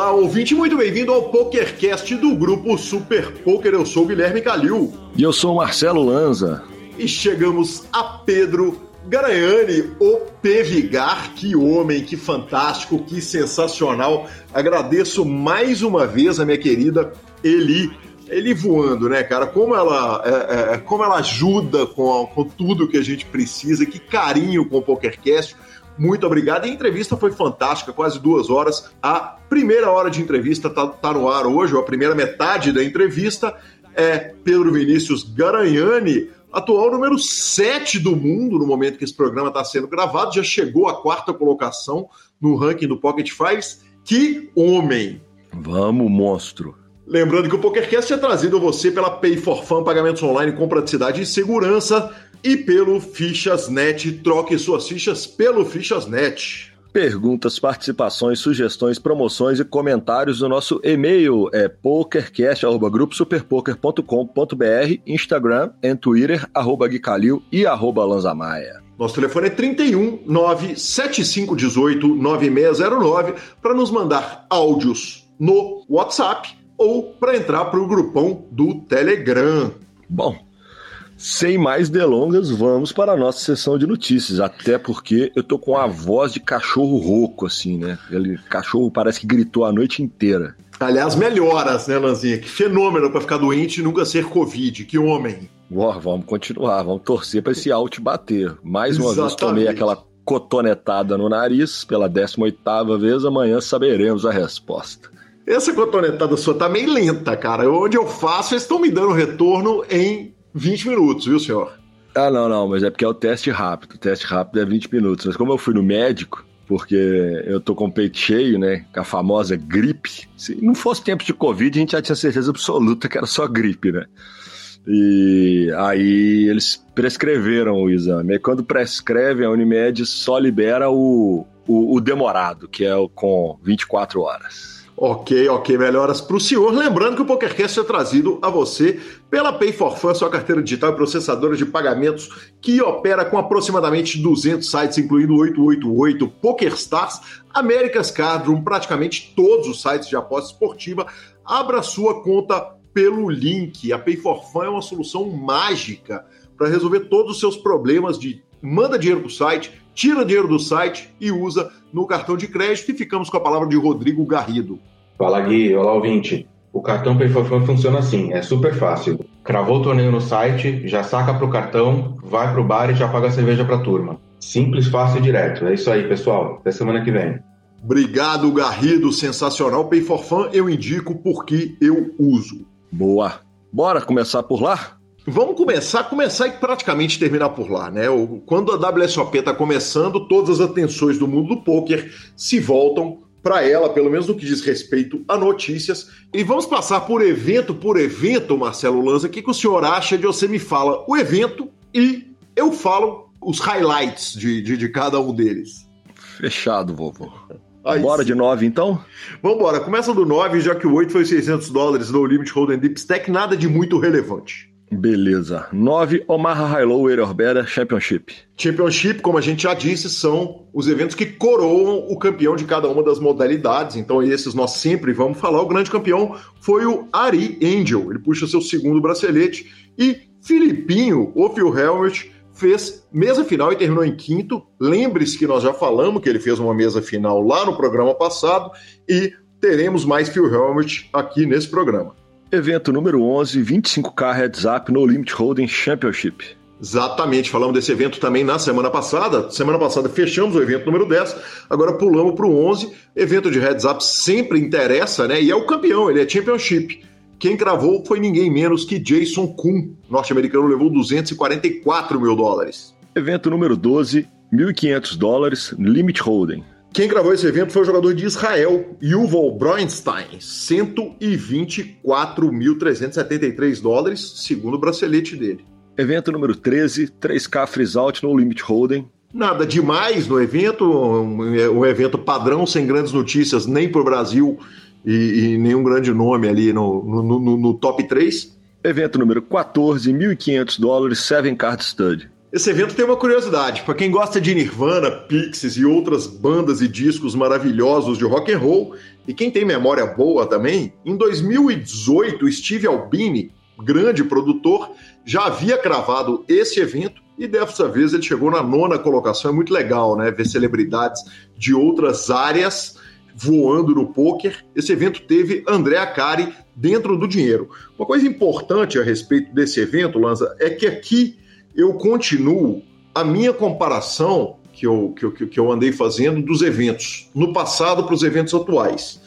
Olá, ouvinte, muito bem-vindo ao PokerCast do grupo Super Poker. Eu sou o Guilherme Calil. E eu sou o Marcelo Lanza. E chegamos a Pedro Garanhani, o Pevigar. Que homem, que fantástico, que sensacional. Agradeço mais uma vez a minha querida Eli. Eli voando, né, cara? Como ela, é, é, como ela ajuda com, com tudo que a gente precisa, que carinho com o PokerCast. Muito obrigado. E a entrevista foi fantástica, quase duas horas. A primeira hora de entrevista está tá no ar hoje, ou a primeira metade da entrevista é Pedro Vinícius Garanhani, atual número 7 do mundo no momento que esse programa está sendo gravado, já chegou à quarta colocação no ranking do Pocket Fives. Que homem! Vamos, monstro! Lembrando que o PokerCast é trazido a você pela Pay for Fun, pagamentos online com praticidade e segurança, e pelo Fichas.net. Troque suas fichas pelo Fichas.net. Perguntas, participações, sugestões, promoções e comentários no nosso e-mail é pokercast.gruposuperpoker.com.br, Instagram e Twitter, arroba Guicalil e arroba Lanzamaia. Nosso telefone é 31 97518 9609 para nos mandar áudios no WhatsApp ou para entrar para o grupão do Telegram. Bom, sem mais delongas, vamos para a nossa sessão de notícias. Até porque eu tô com a voz de cachorro rouco, assim, né? Ele cachorro parece que gritou a noite inteira. Aliás, melhoras, né, Lanzinha? Que fenômeno para ficar doente e nunca ser Covid. Que homem. Ué, vamos continuar, vamos torcer para esse out bater. Mais uma Exatamente. vez tomei aquela cotonetada no nariz pela 18 vez, amanhã saberemos a resposta. Essa cotonetada sua tá meio lenta, cara. Onde eu faço, eles estão me dando retorno em 20 minutos, viu, senhor? Ah, não, não, mas é porque é o teste rápido. O teste rápido é 20 minutos. Mas como eu fui no médico, porque eu tô com o peito cheio, né? Com a famosa gripe. Se não fosse tempo de Covid, a gente já tinha certeza absoluta que era só gripe, né? E aí eles prescreveram o exame. E quando prescrevem, a Unimed só libera o, o, o demorado, que é o com 24 horas. Ok, ok, melhoras para o senhor. Lembrando que o PokerCast é trazido a você pela Pay for Fun, sua carteira digital e processadora de pagamentos que opera com aproximadamente 200 sites, incluindo 888, PokerStars, America's Cardroom, praticamente todos os sites de aposta esportiva. Abra sua conta pelo link. A Pay for Fun é uma solução mágica para resolver todos os seus problemas de manda dinheiro para o site, tira dinheiro do site e usa no cartão de crédito. E ficamos com a palavra de Rodrigo Garrido. Fala Gui, olá ouvinte. O cartão PayForFun funciona assim, é super fácil. Cravou o torneio no site, já saca pro cartão, vai pro bar e já paga a cerveja pra turma. Simples, fácil e direto. É isso aí, pessoal. Até semana que vem. Obrigado, Garrido. Sensacional. Pay for Fun eu indico porque eu uso. Boa. Bora começar por lá? Vamos começar, começar e praticamente terminar por lá, né? Quando a WSOP está começando, todas as atenções do mundo do poker se voltam para ela, pelo menos no que diz respeito a notícias. E vamos passar por evento por evento, Marcelo Lanza. O que, que o senhor acha de você me fala o evento e eu falo os highlights de, de, de cada um deles? Fechado, vovô. Aí Bora sim. de 9 então? Vambora, começa do 9, já que o 8 foi 600 dólares no Limit Hold'em Deep Stack, nada de muito relevante. Beleza. 9, Omaha High Low Orbera Championship. Championship, como a gente já disse, são os eventos que coroam o campeão de cada uma das modalidades. Então, esses nós sempre vamos falar. O grande campeão foi o Ari Angel. Ele puxa seu segundo bracelete. E Filipinho, o Phil Helmut, fez mesa final e terminou em quinto. Lembre-se que nós já falamos que ele fez uma mesa final lá no programa passado. E teremos mais Phil Helmut aqui nesse programa. Evento número 11, 25K Heads Up no Limit Holding Championship. Exatamente, falamos desse evento também na semana passada. Semana passada fechamos o evento número 10, agora pulamos para o 11. Evento de Heads Up sempre interessa, né? E é o campeão, ele é Championship. Quem cravou foi ninguém menos que Jason Kuhn, norte-americano, levou 244 mil dólares. Evento número 12, 1.500 dólares, Limit Holding. Quem gravou esse evento foi o jogador de Israel, Yuval Bronstein, 124.373 dólares, segundo o bracelete dele. Evento número 13, 3K Freeze Out no Limit Holding. Nada demais no evento, um, um evento padrão, sem grandes notícias nem para o Brasil e, e, nenhum grande nome ali no, no, no, no top 3. Evento número 14, 1.500 dólares, 7 Card Stud. Esse evento tem uma curiosidade. Para quem gosta de Nirvana, Pixies e outras bandas e discos maravilhosos de rock and roll, e quem tem memória boa também, em 2018, Steve Albini, grande produtor, já havia cravado esse evento e dessa vez ele chegou na nona colocação. É muito legal, né? Ver celebridades de outras áreas voando no poker. Esse evento teve André Acari dentro do dinheiro. Uma coisa importante a respeito desse evento, Lanza, é que aqui eu continuo a minha comparação que eu, que eu, que eu andei fazendo dos eventos no passado para os eventos atuais.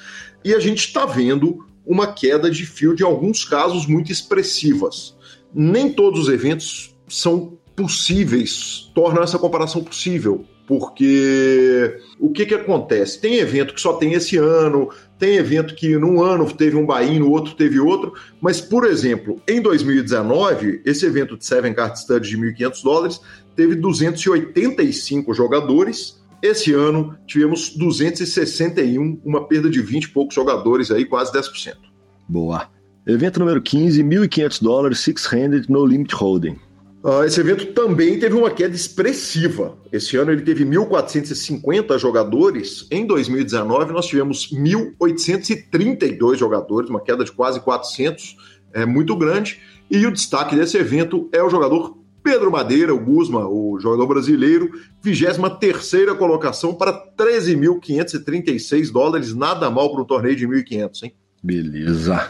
E a gente está vendo uma queda de fio de alguns casos muito expressivas. Nem todos os eventos são possíveis, tornam essa comparação possível. Porque o que, que acontece? Tem evento que só tem esse ano, tem evento que num ano teve um buy no outro teve outro, mas, por exemplo, em 2019, esse evento de Seven Card Study de 1.500 dólares teve 285 jogadores. Esse ano tivemos 261, uma perda de 20 e poucos jogadores aí, quase 10%. Boa. Evento número 15, 1.500 dólares, six-handed, no limit holding. Uh, esse evento também teve uma queda expressiva. Esse ano ele teve 1.450 jogadores. Em 2019 nós tivemos 1.832 jogadores, uma queda de quase 400, é muito grande. E o destaque desse evento é o jogador Pedro Madeira, o Guzma, o jogador brasileiro, 23 colocação para 13.536 dólares, nada mal para um torneio de 1.500, hein? Beleza.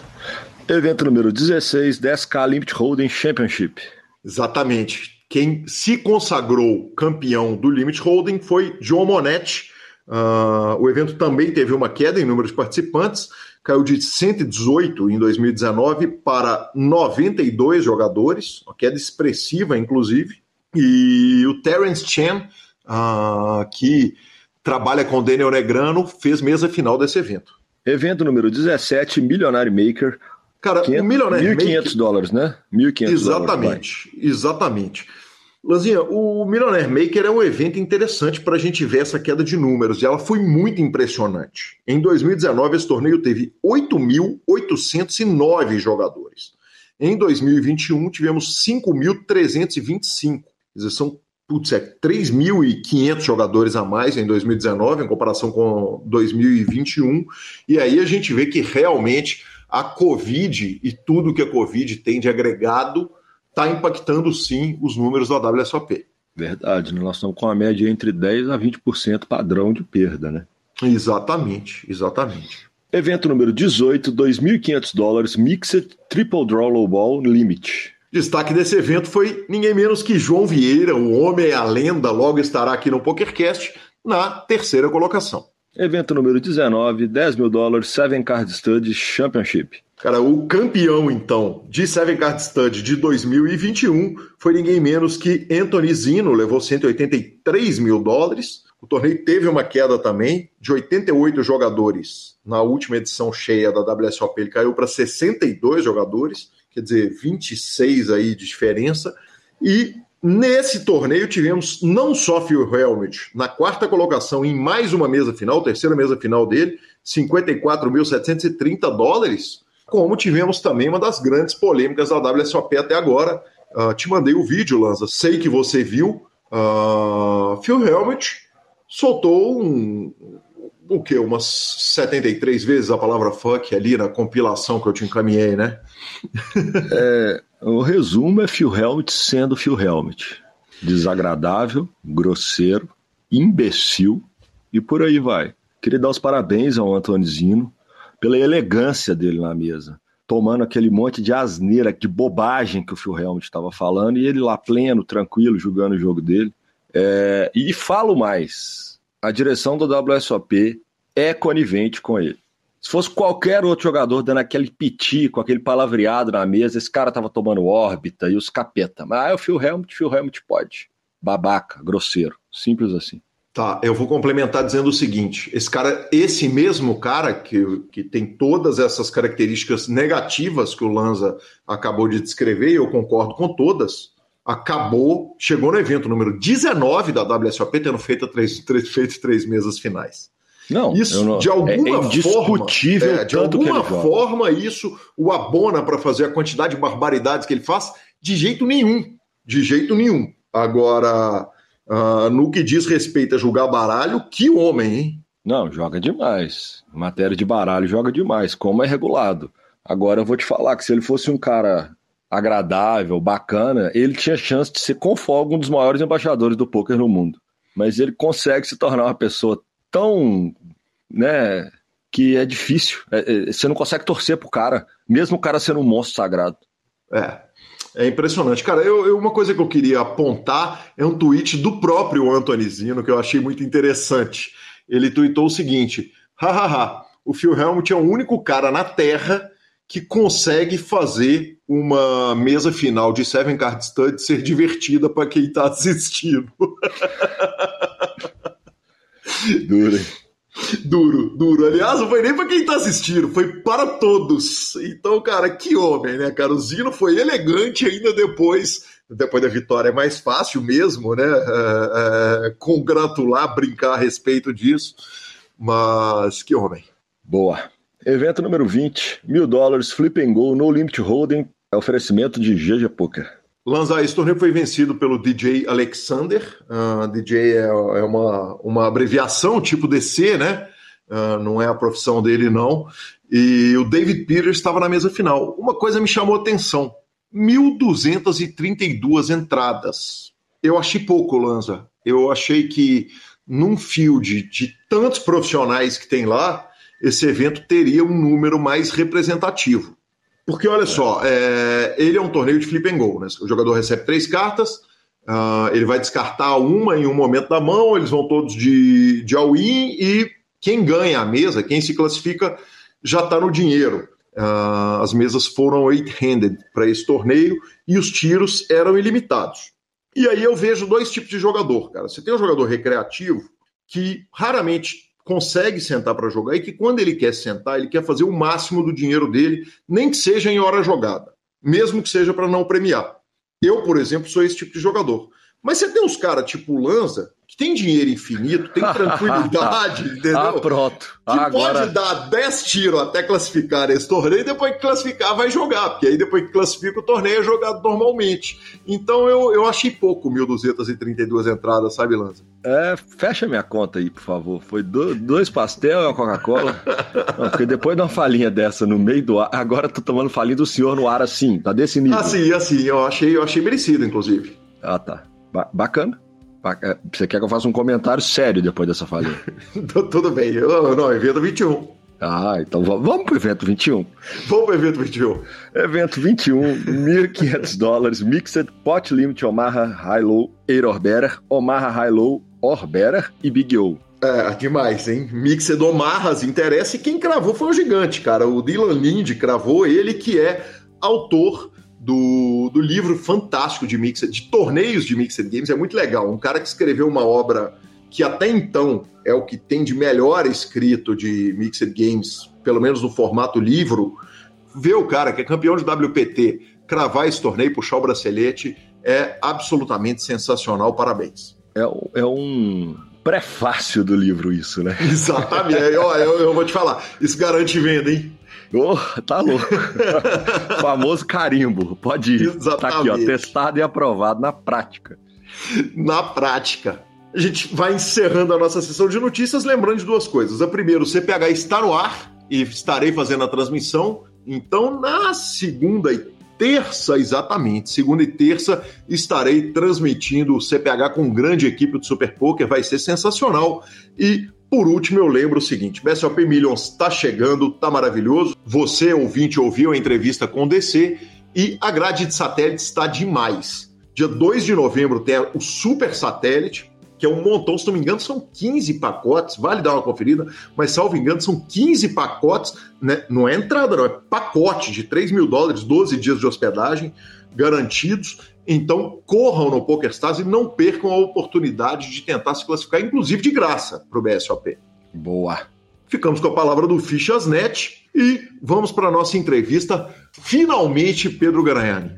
Evento número 16, 10K Limit Holding Championship. Exatamente. Quem se consagrou campeão do Limit Holding foi João Monetti. Uh, o evento também teve uma queda em número de participantes, caiu de 118 em 2019 para 92 jogadores, uma queda expressiva, inclusive. E o Terence Chen, uh, que trabalha com Daniel Negrano, fez mesa final desse evento. Evento número 17, Milionário Maker, Cara, 500, o Millionaire 1.500 Maker... dólares, né? 1.500 Exatamente, dólares, exatamente. Lanzinha, o Millionaire Maker é um evento interessante para a gente ver essa queda de números e ela foi muito impressionante. Em 2019, esse torneio teve 8.809 jogadores. Em 2021, tivemos 5.325. Quer dizer, são putz, é 3.500 jogadores a mais em 2019, em comparação com 2021. E aí a gente vê que realmente a Covid e tudo que a Covid tem de agregado está impactando sim os números da WSOP. Verdade, né? nós estamos com a média entre 10% a 20% padrão de perda, né? Exatamente, exatamente. Evento número 18, 2.500 dólares, Mixed Triple Draw Low Ball Limit. Destaque desse evento foi ninguém menos que João Vieira, o homem, a lenda, logo estará aqui no PokerCast, na terceira colocação. Evento número 19, 10 mil dólares, Seven Card Stud Championship. Cara, o campeão, então, de Seven Card Stud de 2021 foi ninguém menos que Anthony Zino, levou 183 mil dólares. O torneio teve uma queda também, de 88 jogadores. Na última edição cheia da WSOP, ele caiu para 62 jogadores, quer dizer, 26 aí de diferença. E Nesse torneio tivemos não só Phil Helmut na quarta colocação em mais uma mesa final, terceira mesa final dele, 54.730 dólares, como tivemos também uma das grandes polêmicas da WSOP até agora. Uh, te mandei o vídeo, Lanza, sei que você viu. Uh, Phil Helmut soltou um, o que? Umas 73 vezes a palavra fuck ali na compilação que eu te encaminhei, né? é, o resumo é Phil Helmut sendo Phil Helmut. Desagradável, grosseiro, imbecil e por aí vai. Queria dar os parabéns ao Antonizino pela elegância dele na mesa. Tomando aquele monte de asneira, de bobagem que o Phil Helmut estava falando, e ele lá pleno, tranquilo, jogando o jogo dele. É, e falo mais: a direção do WSOP é conivente com ele. Se fosse qualquer outro jogador dando aquele piti com aquele palavreado na mesa, esse cara tava tomando órbita e os capeta. Mas ah, o Phil Helmut, Phil Helmut pode. Babaca, grosseiro, simples assim. Tá, eu vou complementar dizendo o seguinte: esse cara, esse mesmo cara que, que tem todas essas características negativas que o Lanza acabou de descrever, e eu concordo com todas, acabou, chegou no evento número 19 da WSOP, tendo feito três, três, feito três mesas finais. Não, isso não, de alguma é, é forma, é, de alguma forma isso o abona para fazer a quantidade de barbaridades que ele faz? De jeito nenhum, de jeito nenhum. Agora, uh, no que diz respeito a julgar baralho, que homem, hein? Não, joga demais. Em matéria de baralho, joga demais, como é regulado. Agora eu vou te falar que se ele fosse um cara agradável, bacana, ele tinha chance de ser com folga um dos maiores embaixadores do poker no mundo. Mas ele consegue se tornar uma pessoa tão, né, que é difícil. É, é, você não consegue torcer pro cara, mesmo o cara sendo um monstro sagrado. É. É impressionante. Cara, eu, eu, uma coisa que eu queria apontar é um tweet do próprio Anthony Zino que eu achei muito interessante. Ele tweetou o seguinte: hahaha, o Phil Helmut é o único cara na Terra que consegue fazer uma mesa final de Seven Card Stud ser divertida para quem está assistindo. Duro. Duro, duro. Aliás, não foi nem para quem está assistindo, foi para todos. Então, cara, que homem, né, cara? O Zino foi elegante ainda depois. Depois da vitória é mais fácil mesmo, né? É, é, congratular, brincar a respeito disso. Mas que homem. Boa. Evento número 20, mil dólares, flip and go, no limit holding, oferecimento de GG Poker. Lanza, esse torneio foi vencido pelo DJ Alexander. Uh, DJ é, é, uma, uma abreviação, tipo DC, né? Uh, não é a profissão dele, não. E o David Peters estava na mesa final. Uma coisa me chamou a atenção: 1.232 entradas. Eu achei pouco, Lanza. Eu achei que num field de tantos profissionais que tem lá, esse evento teria um número mais representativo. Porque olha só, é, ele é um torneio de flip and go, né? O jogador recebe três cartas, uh, ele vai descartar uma em um momento da mão, eles vão todos de, de all-in e quem ganha a mesa, quem se classifica, já está no dinheiro. Uh, as mesas foram eight-handed para esse torneio e os tiros eram ilimitados. E aí eu vejo dois tipos de jogador, cara. Você tem um jogador recreativo que raramente consegue sentar para jogar e que quando ele quer sentar, ele quer fazer o máximo do dinheiro dele, nem que seja em hora jogada, mesmo que seja para não premiar. Eu, por exemplo, sou esse tipo de jogador. Mas você tem uns caras tipo Lanza, que tem dinheiro infinito, tem tranquilidade, entendeu? Ah, pronto. Que Agora... pode dar 10 tiros até classificar esse torneio, e depois que classificar vai jogar, porque aí depois que classifica o torneio é jogado normalmente. Então eu, eu achei pouco 1.232 entradas, sabe, Lanza? É, fecha minha conta aí, por favor. Foi do, dois pastel e uma Coca-Cola. porque depois de uma falinha dessa no meio do ar, agora tô tomando falinha do senhor no ar assim, tá desse nível. Assim, assim, eu achei, eu achei merecido, inclusive. Ah, tá. Ba bacana. É, você quer que eu faça um comentário sério depois dessa falha? Tudo bem. Eu, não, evento 21. Ah, então vamos pro evento 21. Vamos pro evento 21. Evento 21, 1.500 dólares, Mixed Pot Limit Omaha High Low Air Orberer, Omaha High Low Orberer e Big O. É, demais, hein? Mixed Omarras interessa e quem cravou foi o gigante, cara. O Dylan Lind cravou, ele que é autor do, do livro fantástico de Mixed, de torneios de Mixed Games, é muito legal. Um cara que escreveu uma obra que até então é o que tem de melhor escrito de Mixed Games, pelo menos no formato livro, ver o cara que é campeão de WPT cravar esse torneio, puxar o bracelete, é absolutamente sensacional. Parabéns. É, é um prefácio do livro isso, né? Exatamente. eu, eu, eu vou te falar, isso garante venda, hein? Oh, tá louco. Famoso carimbo. Pode ir. Exatamente. Tá aqui, ó. Testado e aprovado na prática. Na prática. A gente vai encerrando a nossa sessão de notícias, lembrando de duas coisas. A primeira, o CPH está no ar e estarei fazendo a transmissão. Então, na segunda e terça, exatamente, segunda e terça, estarei transmitindo o CPH com grande equipe do Super Poker. Vai ser sensacional. E por último, eu lembro o seguinte: BSOP Millions está chegando, tá maravilhoso. Você, ouvinte, ouviu a entrevista com o DC e a grade de satélite está demais. Dia 2 de novembro tem o Super Satélite, que é um montão, se não me engano, são 15 pacotes, vale dar uma conferida, mas salvo engano, são 15 pacotes, né? não é entrada, não, é pacote de 3 mil dólares, 12 dias de hospedagem garantidos. Então, corram no PokerStars e não percam a oportunidade de tentar se classificar, inclusive de graça, para o BSOP. Boa. Ficamos com a palavra do Fichasnet e vamos para a nossa entrevista. Finalmente, Pedro Garanhani.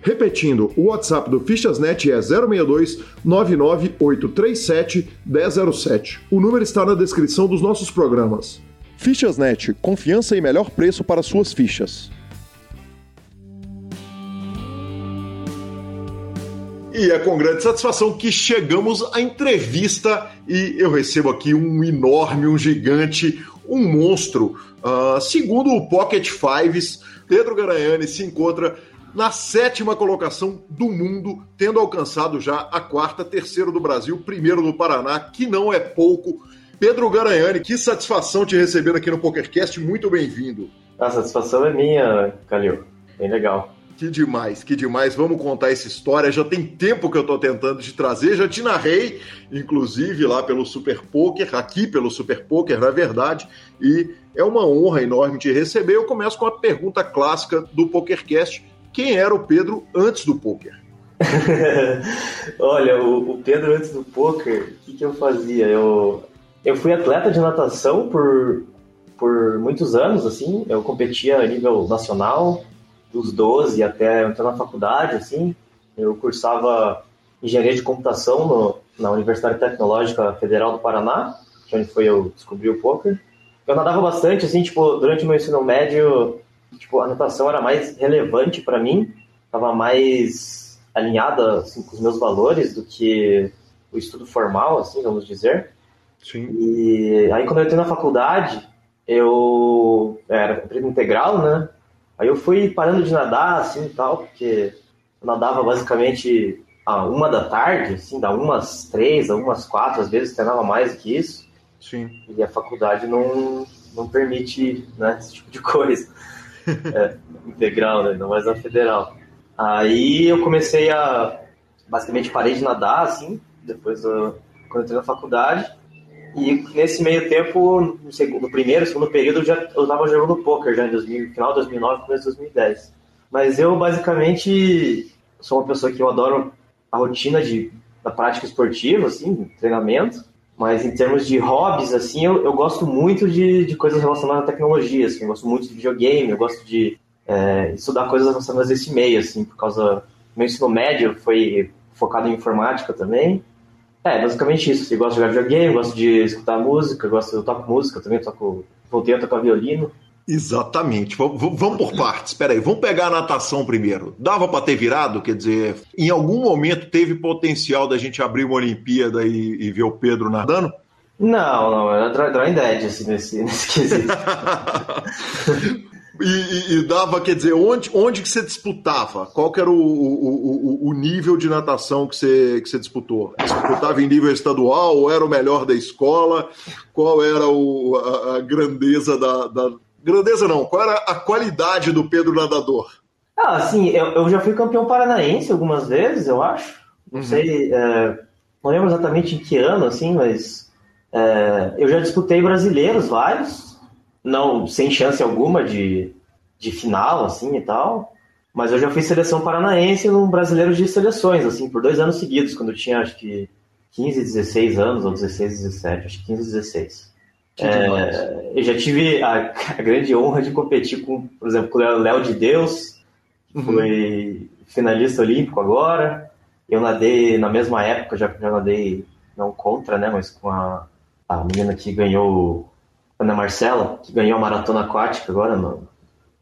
Repetindo, o WhatsApp do Fichasnet é 062 99837 1007. O número está na descrição dos nossos programas. Fichasnet, confiança e melhor preço para suas fichas. E é com grande satisfação que chegamos à entrevista e eu recebo aqui um enorme, um gigante, um monstro. Uh, segundo o Pocket Fives, Pedro Garanhani se encontra na sétima colocação do mundo, tendo alcançado já a quarta, terceiro do Brasil, primeiro do Paraná, que não é pouco. Pedro Garanhani, que satisfação te receber aqui no PokerCast, muito bem-vindo. A satisfação é minha, Calil. Bem legal. Que demais, que demais. Vamos contar essa história. Já tem tempo que eu estou tentando te trazer. Já te narrei, inclusive, lá pelo Super Poker, aqui pelo Super Poker, na verdade. E é uma honra enorme te receber. Eu começo com a pergunta clássica do PokerCast: quem era o Pedro antes do poker? Olha, o, o, Pedro antes do poker, o que, que eu fazia? Eu, eu fui atleta de natação por, por muitos anos, assim. Eu competia a nível nacional, dos 12 até entrar na faculdade, assim. Eu cursava engenharia de computação no, na Universidade Tecnológica Federal do Paraná, que é onde foi eu descobri o poker. Eu nadava bastante, assim, tipo, durante o meu ensino médio, tipo, a natação era mais relevante para mim, estava mais alinhada assim, com os meus valores do que o estudo formal, assim, vamos dizer. Sim. E aí quando eu entrei na faculdade, eu era período integral, né? Aí eu fui parando de nadar, assim, e tal, porque eu nadava basicamente a uma da tarde, assim, da umas três, a umas quatro, às vezes treinava mais do que isso. Sim. E a faculdade não, não permite, né, esse tipo de coisa. É, integral, né, não mais na federal. Aí eu comecei a, basicamente parei de nadar, assim, depois do, quando entrei na faculdade. E nesse meio tempo, no, segundo, no primeiro, segundo período, eu já eu estava jogando poker já em 2000, final de 2009, começo de 2010. Mas eu basicamente sou uma pessoa que eu adoro a rotina de da prática esportiva, assim, treinamento. Mas em termos de hobbies, assim, eu, eu gosto muito de, de coisas relacionadas à tecnologia, assim, eu gosto muito de videogame, eu gosto de é, estudar coisas relacionadas a esse meio, assim, por causa... Meu ensino médio foi focado em informática também, é, basicamente isso. Eu gosto de jogar videogame, gosto de escutar música, gosto, eu toco música também, toco, voltei a tocar violino. Exatamente. Vamos por partes. Espera aí, vamos pegar a natação primeiro. Dava para ter virado? Quer dizer, em algum momento teve potencial da gente abrir uma Olimpíada e, e ver o Pedro nadando? Não, não, era drawing dead, assim, nesse, nesse quesito. E, e, e, dava, quer dizer, onde, onde que você disputava? Qual que era o, o, o, nível de natação que você, que você disputou? Disputava em nível estadual ou era o melhor da escola? Qual era o, a, a grandeza da, da, Grandeza não, qual era a qualidade do Pedro Nadador? Ah, sim, eu, eu já fui campeão paranaense algumas vezes, eu acho. Não uhum. sei, é, não lembro exatamente em que ano, assim, mas é, eu já disputei brasileiros vários não sem chance alguma de, de final, assim e tal. Mas eu já fiz seleção paranaense no brasileiro de seleções, assim, por dois anos seguidos, quando eu tinha acho que 15, 16 anos, ou 16, 17, acho que 15, 16. É, eu já tive a, a, grande honra de competir com, por exemplo, com o Léo de Deus, que uhum. foi finalista olímpico agora. Eu nadei na mesma época, já, já nadei não contra, né, mas com a, a menina que ganhou Ana Marcela, que ganhou a maratona aquática agora no,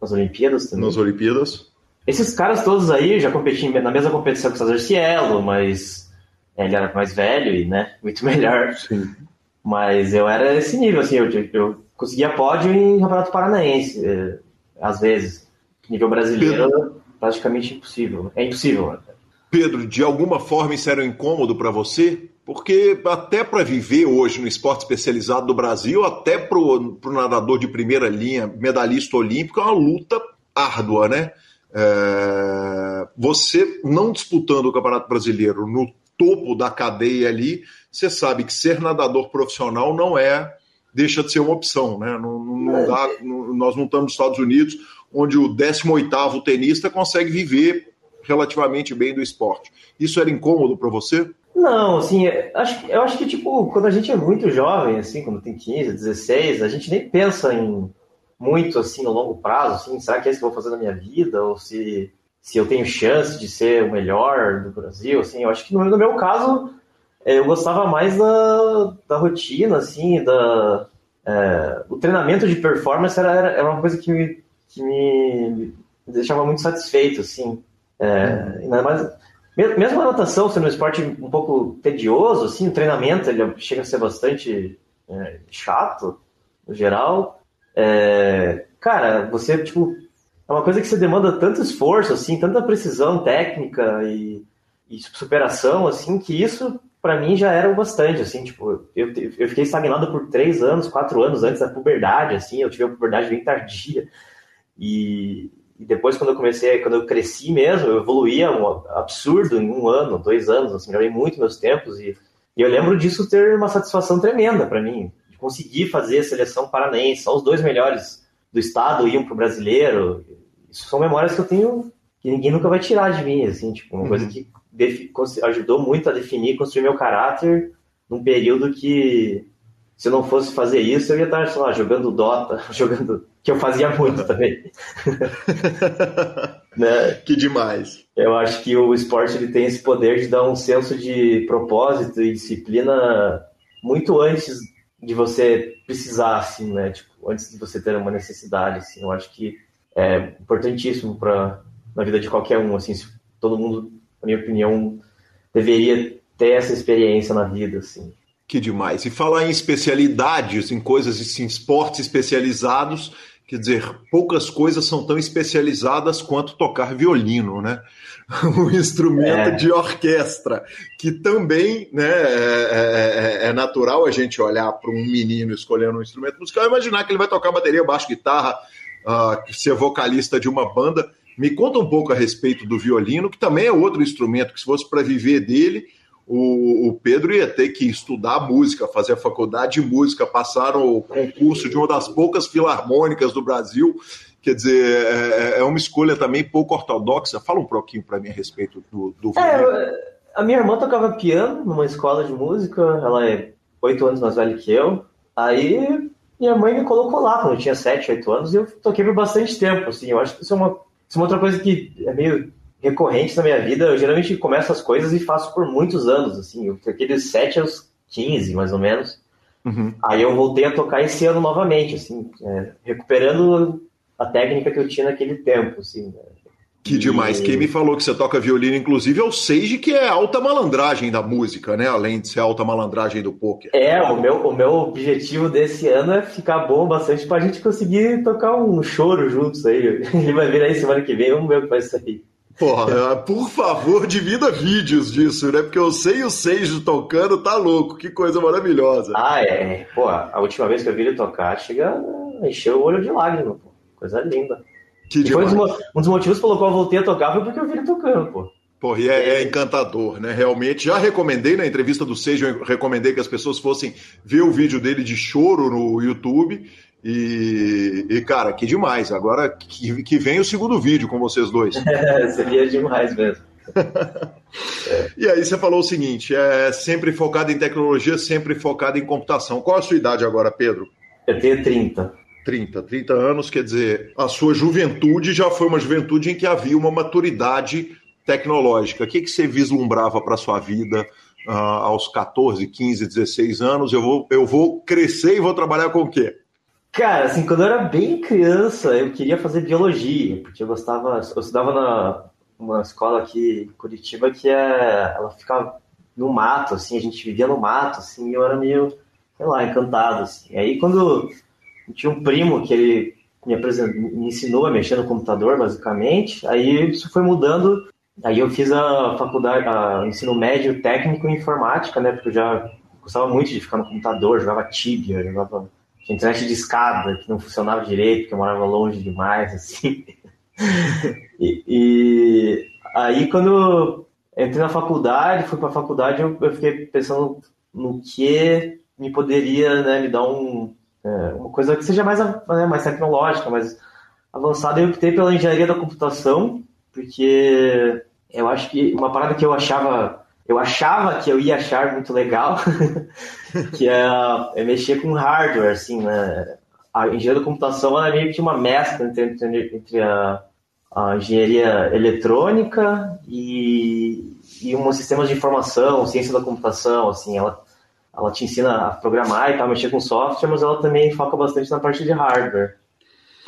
nas Olimpíadas também. Nas Olimpíadas. Esses caras todos aí já competi na mesma competição que o César Cielo, mas ele era mais velho e, né, muito melhor. Sim. Mas eu era esse nível, assim, eu, eu conseguia pódio em Campeonato Paranaense, é, às vezes. Nível brasileiro, Pedro, praticamente impossível. É impossível. Pedro, de alguma forma isso era um incômodo para você? Porque até para viver hoje no esporte especializado do Brasil, até para o nadador de primeira linha, medalhista olímpico, é uma luta árdua, né? É... Você não disputando o Campeonato Brasileiro no topo da cadeia ali, você sabe que ser nadador profissional não é deixa de ser uma opção, né? Não, não, dá, não, nós não estamos nos Estados Unidos, onde o 18º tenista consegue viver relativamente bem do esporte. Isso era incômodo para você? Não, assim, acho, eu acho que, tipo, quando a gente é muito jovem, assim, quando tem 15, 16, a gente nem pensa em muito, assim, no longo prazo, assim, será que é isso que eu vou fazer na minha vida? Ou se, se eu tenho chance de ser o melhor do Brasil, assim, eu acho que no, no meu caso, é, eu gostava mais da, da rotina, assim, da... É, o treinamento de performance era, era uma coisa que me, que me deixava muito satisfeito, assim. É, ainda mais mesmo a natação sendo um esporte um pouco tedioso, assim, o treinamento ele chega a ser bastante é, chato, no geral. É, cara, você, tipo, é uma coisa que você demanda tanto esforço, assim, tanta precisão técnica e, e superação, assim, que isso, para mim, já era o bastante, assim, tipo, eu, eu fiquei estagnado por três anos, quatro anos antes da puberdade, assim, eu tive a puberdade bem tardia. E, e depois, quando eu comecei, quando eu cresci mesmo, eu evoluía um absurdo em um ano, dois anos, assim, melhorei muito meus tempos. E, e eu lembro disso ter uma satisfação tremenda para mim, de conseguir fazer a seleção paranaense. São os dois melhores do estado, iam para o brasileiro. Isso são memórias que eu tenho que ninguém nunca vai tirar de mim, assim, tipo, uma uhum. coisa que ajudou muito a definir, construir meu caráter num período que se eu não fosse fazer isso, eu ia estar, sei lá, jogando Dota, jogando. que eu fazia muito também. né? Que demais. Eu acho que o esporte ele tem esse poder de dar um senso de propósito e disciplina muito antes de você precisar, assim, né? Tipo, antes de você ter uma necessidade, assim. Eu acho que é importantíssimo para na vida de qualquer um, assim. todo mundo, na minha opinião, deveria ter essa experiência na vida, assim. Que demais. E falar em especialidades, em coisas, em esportes especializados, quer dizer, poucas coisas são tão especializadas quanto tocar violino, né? Um instrumento é. de orquestra, que também né, é, é, é, é natural a gente olhar para um menino escolhendo um instrumento musical e imaginar que ele vai tocar bateria, baixo, guitarra, uh, ser vocalista de uma banda. Me conta um pouco a respeito do violino, que também é outro instrumento que, se fosse para viver dele, o, o, Pedro ia ter que estudar música, fazer a faculdade de música, passar o concurso de uma das poucas filarmônicas do Brasil. Quer dizer, é, é uma escolha também pouco ortodoxa. Fala um pouquinho para mim a respeito do, do é, A minha irmã tocava piano numa escola de música, ela é oito anos mais velha que eu. Aí minha mãe me colocou lá quando eu tinha sete, oito anos e eu toquei por bastante tempo. Assim, eu acho que isso é uma, isso é uma outra coisa que é meio recorrente na minha vida. Eu geralmente começo as coisas e faço por muitos anos, assim. Eu toquei dos 7 aos 15, mais ou menos. Uhum. Aí eu voltei a tocar esse ano novamente, assim, é, recuperando a técnica que eu tinha naquele tempo, assim. Né? Que demais. E... Quem me falou que você toca violino, inclusive, é o Seiji, que é alta malandragem da música, né? Além de ser alta malandragem do poker. É, o meu, o meu objetivo desse ano é ficar bom bastante pra gente conseguir tocar um choro juntos aí. Ele vai vir aí semana que vem, vamos ver o que vai sair. Porra, por favor, divida vídeos disso, né? Porque eu sei o Seijo tocando, tá louco, que coisa maravilhosa. Ah, é. Pô, a última vez que eu vi ele tocar, chega a encher o olho de lágrima, pô. Coisa linda. Que foi um dos, um dos, motivos pelo qual eu voltei a tocar foi porque eu vi ele tocando, pô. Pô, e é, é, encantador, né? Realmente. Já recomendei na entrevista do Seijo, eu recomendei que as pessoas fossem ver o vídeo dele de choro no YouTube. E, e, cara, que demais. Agora que, que vem o segundo vídeo com vocês dois. É, seria demais mesmo. E aí você falou o seguinte: é sempre focado em tecnologia, sempre focado em computação. Qual a sua idade agora, Pedro? Eu tenho 30. 30, 30 anos, quer dizer, a sua juventude já foi uma juventude em que havia uma maturidade tecnológica. O que, que você vislumbrava para sua vida uh, aos 14, 15, 16 anos? Eu vou, eu vou crescer e vou trabalhar com o quê? Cara, assim, quando eu era bem criança, eu queria fazer biologia, porque eu gostava, eu estudava na uma escola aqui em Curitiba que é, ela ficava no mato, assim, a gente vivia no mato, assim, e eu era meio, sei lá, encantado, assim. E aí quando tinha um primo que ele me, me ensinou a mexer no computador, basicamente, aí isso foi mudando, aí eu fiz a faculdade, a ensino médio técnico em informática, né, porque eu já gostava muito de ficar no computador, jogava Tibia, jogava internet de escada que não funcionava direito, porque eu morava longe demais, assim. e, e, aí, quando eu entrei na faculdade, fui para a faculdade, eu, eu, fiquei pensando no que me poderia né, me dar um, é, uma coisa que seja mais, né, mais tecnológica, mais avançado, eu optei pela engenharia da computação, porque eu acho que uma parada que eu achava, eu achava que eu ia achar muito legal, que é, é, mexer com hardware, assim, né? A engenharia da computação é meio que uma mescla entre, entre, entre a, a, engenharia eletrônica e, e um sistemas de informação, ciência da computação, assim, ela ela te ensina a programar e tal, mexer com software, mas ela também foca bastante na parte de hardware.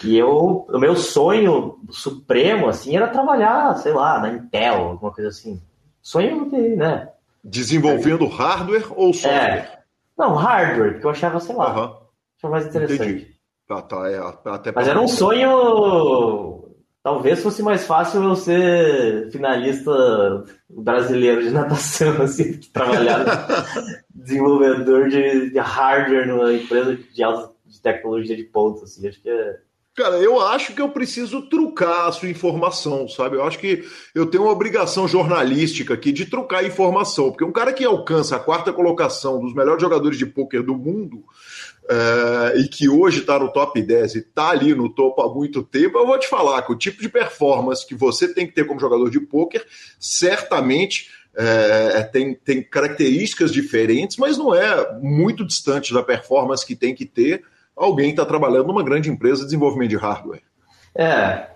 E eu, o meu sonho supremo, assim, era trabalhar, sei lá, na Intel, alguma coisa assim. Sonho né? Desenvolvendo é. hardware ou software? É. Não, hardware, porque eu achava, sei lá, uhum. achava mais interessante. Entendi. Tá, tá, é, até Mas era um sonho. Talvez fosse mais fácil eu ser finalista brasileiro de natação, assim, trabalhar desenvolvedor de, de, hardware numa empresa de, alta, de tecnologia de ponta, assim, acho que é Cara, eu acho que eu preciso trucar a sua informação, sabe? Eu acho que eu tenho uma obrigação jornalística aqui de trucar a informação, porque um cara que alcança a quarta colocação dos melhores jogadores de pôquer do mundo é, e que hoje está no top 10 e está ali no topo há muito tempo, eu vou te falar que o tipo de performance que você tem que ter como jogador de pôquer certamente é, tem, tem características diferentes, mas não é muito distante da performance que tem que ter alguém está trabalhando numa grande empresa de desenvolvimento de hardware. É,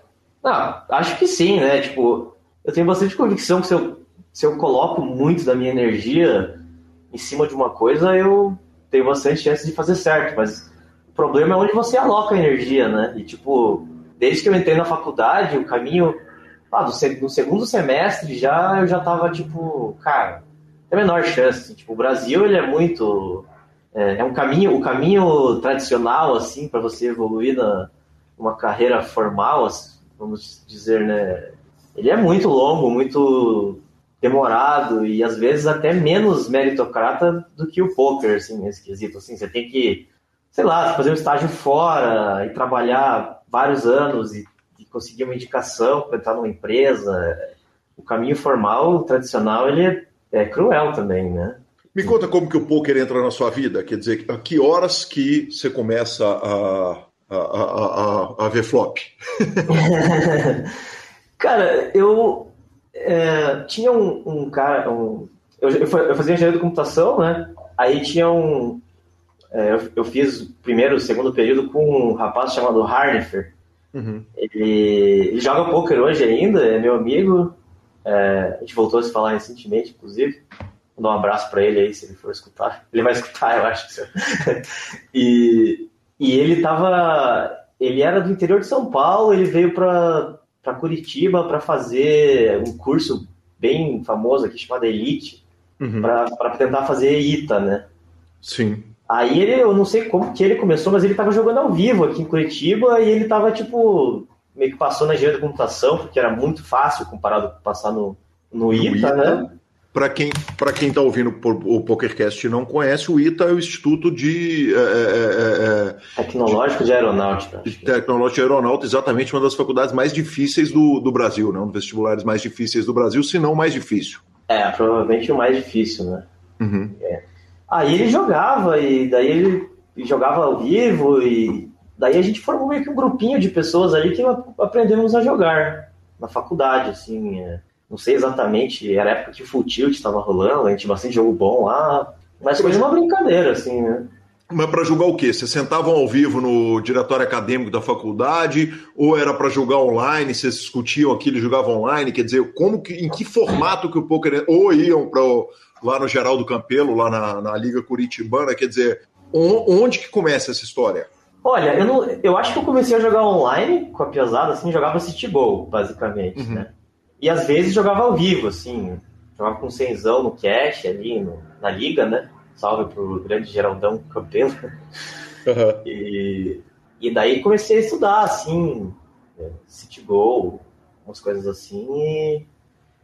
acho que sim, né? Tipo, eu tenho bastante convicção que se eu, se eu coloco muito da minha energia em cima de uma coisa, eu tenho bastante chance de fazer certo, mas o problema é onde você aloca a energia, né? E, tipo, desde que eu entrei na faculdade, o caminho, ah, do, no segundo semestre já, eu já tava, tipo, cara, tem a menor chance. Tipo, o Brasil, ele é muito é, é um caminho, o caminho tradicional assim para você evoluir na uma carreira formal, vamos dizer, né? Ele é muito longo, muito demorado e às vezes até menos meritocrata do que o poker, assim, nesse quesito. Assim, você tem que, sei lá, fazer um estágio fora e trabalhar vários anos e, e conseguir uma indicação para entrar numa empresa. O caminho formal, tradicional, ele é, é cruel também, né? Me conta como que o poker entra na sua vida, quer dizer, a que horas que você começa a, a, a, a ver flop? cara, eu é, tinha um, um cara, um, eu, eu, fazia engenharia de computação, né? Aí tinha um, é, eu, eu, fiz o primeiro, segundo período com um rapaz chamado Harnifer. Uhum. Ele, ele, joga poker hoje ainda, é meu amigo. É, a gente voltou a se falar recentemente, inclusive. Vou dar um abraço para ele aí, se ele for escutar. Ele vai escutar, eu acho. e, e ele tava. Ele era do interior de São Paulo, ele veio para Curitiba para fazer um curso bem famoso aqui chamado Elite, uhum. para tentar fazer ITA, né? Sim. Aí ele, eu não sei como que ele começou, mas ele tava jogando ao vivo aqui em Curitiba e ele tava tipo meio que passou na engenharia de computação, porque era muito fácil comparado com passar no, no, no ITA, ITA, né? Para quem para quem está ouvindo o PokerCast e não conhece, o ITA é o Instituto de. É, é, é, é Tecnológico de, de Aeronáutica. De Tecnológico de Aeronáutica, exatamente uma das faculdades mais difíceis do, do Brasil, né? um dos vestibulares mais difíceis do Brasil, se não mais difícil. É, provavelmente o mais difícil, né? Uhum. É. Aí ele jogava, e daí ele jogava ao vivo, e daí a gente formou meio que um grupinho de pessoas ali que aprendemos a jogar na faculdade, assim. É não sei exatamente, era a época que o Full Tilt estava rolando, a gente tinha bastante jogo bom lá, mas foi uma brincadeira, assim, né? Mas para julgar o quê? Vocês sentavam ao vivo no diretório acadêmico da faculdade ou era para jogar online? Vocês discutiam aquilo e jogavam online? Quer dizer, como que, em que formato que o poker ou iam para lá no Geraldo Campelo, lá na, na Liga Curitibana? Quer dizer, onde que começa essa história? Olha, eu, não, eu acho que eu comecei a jogar online com a piazada, assim, jogava City Goal, basicamente, uhum. né? E às vezes jogava ao vivo, assim, jogava com cenzão no cash ali, no, na liga, né? Salve pro grande Geraldão Campelo. Uhum. E, e daí comecei a estudar, assim, é, City Goal, umas coisas assim, e,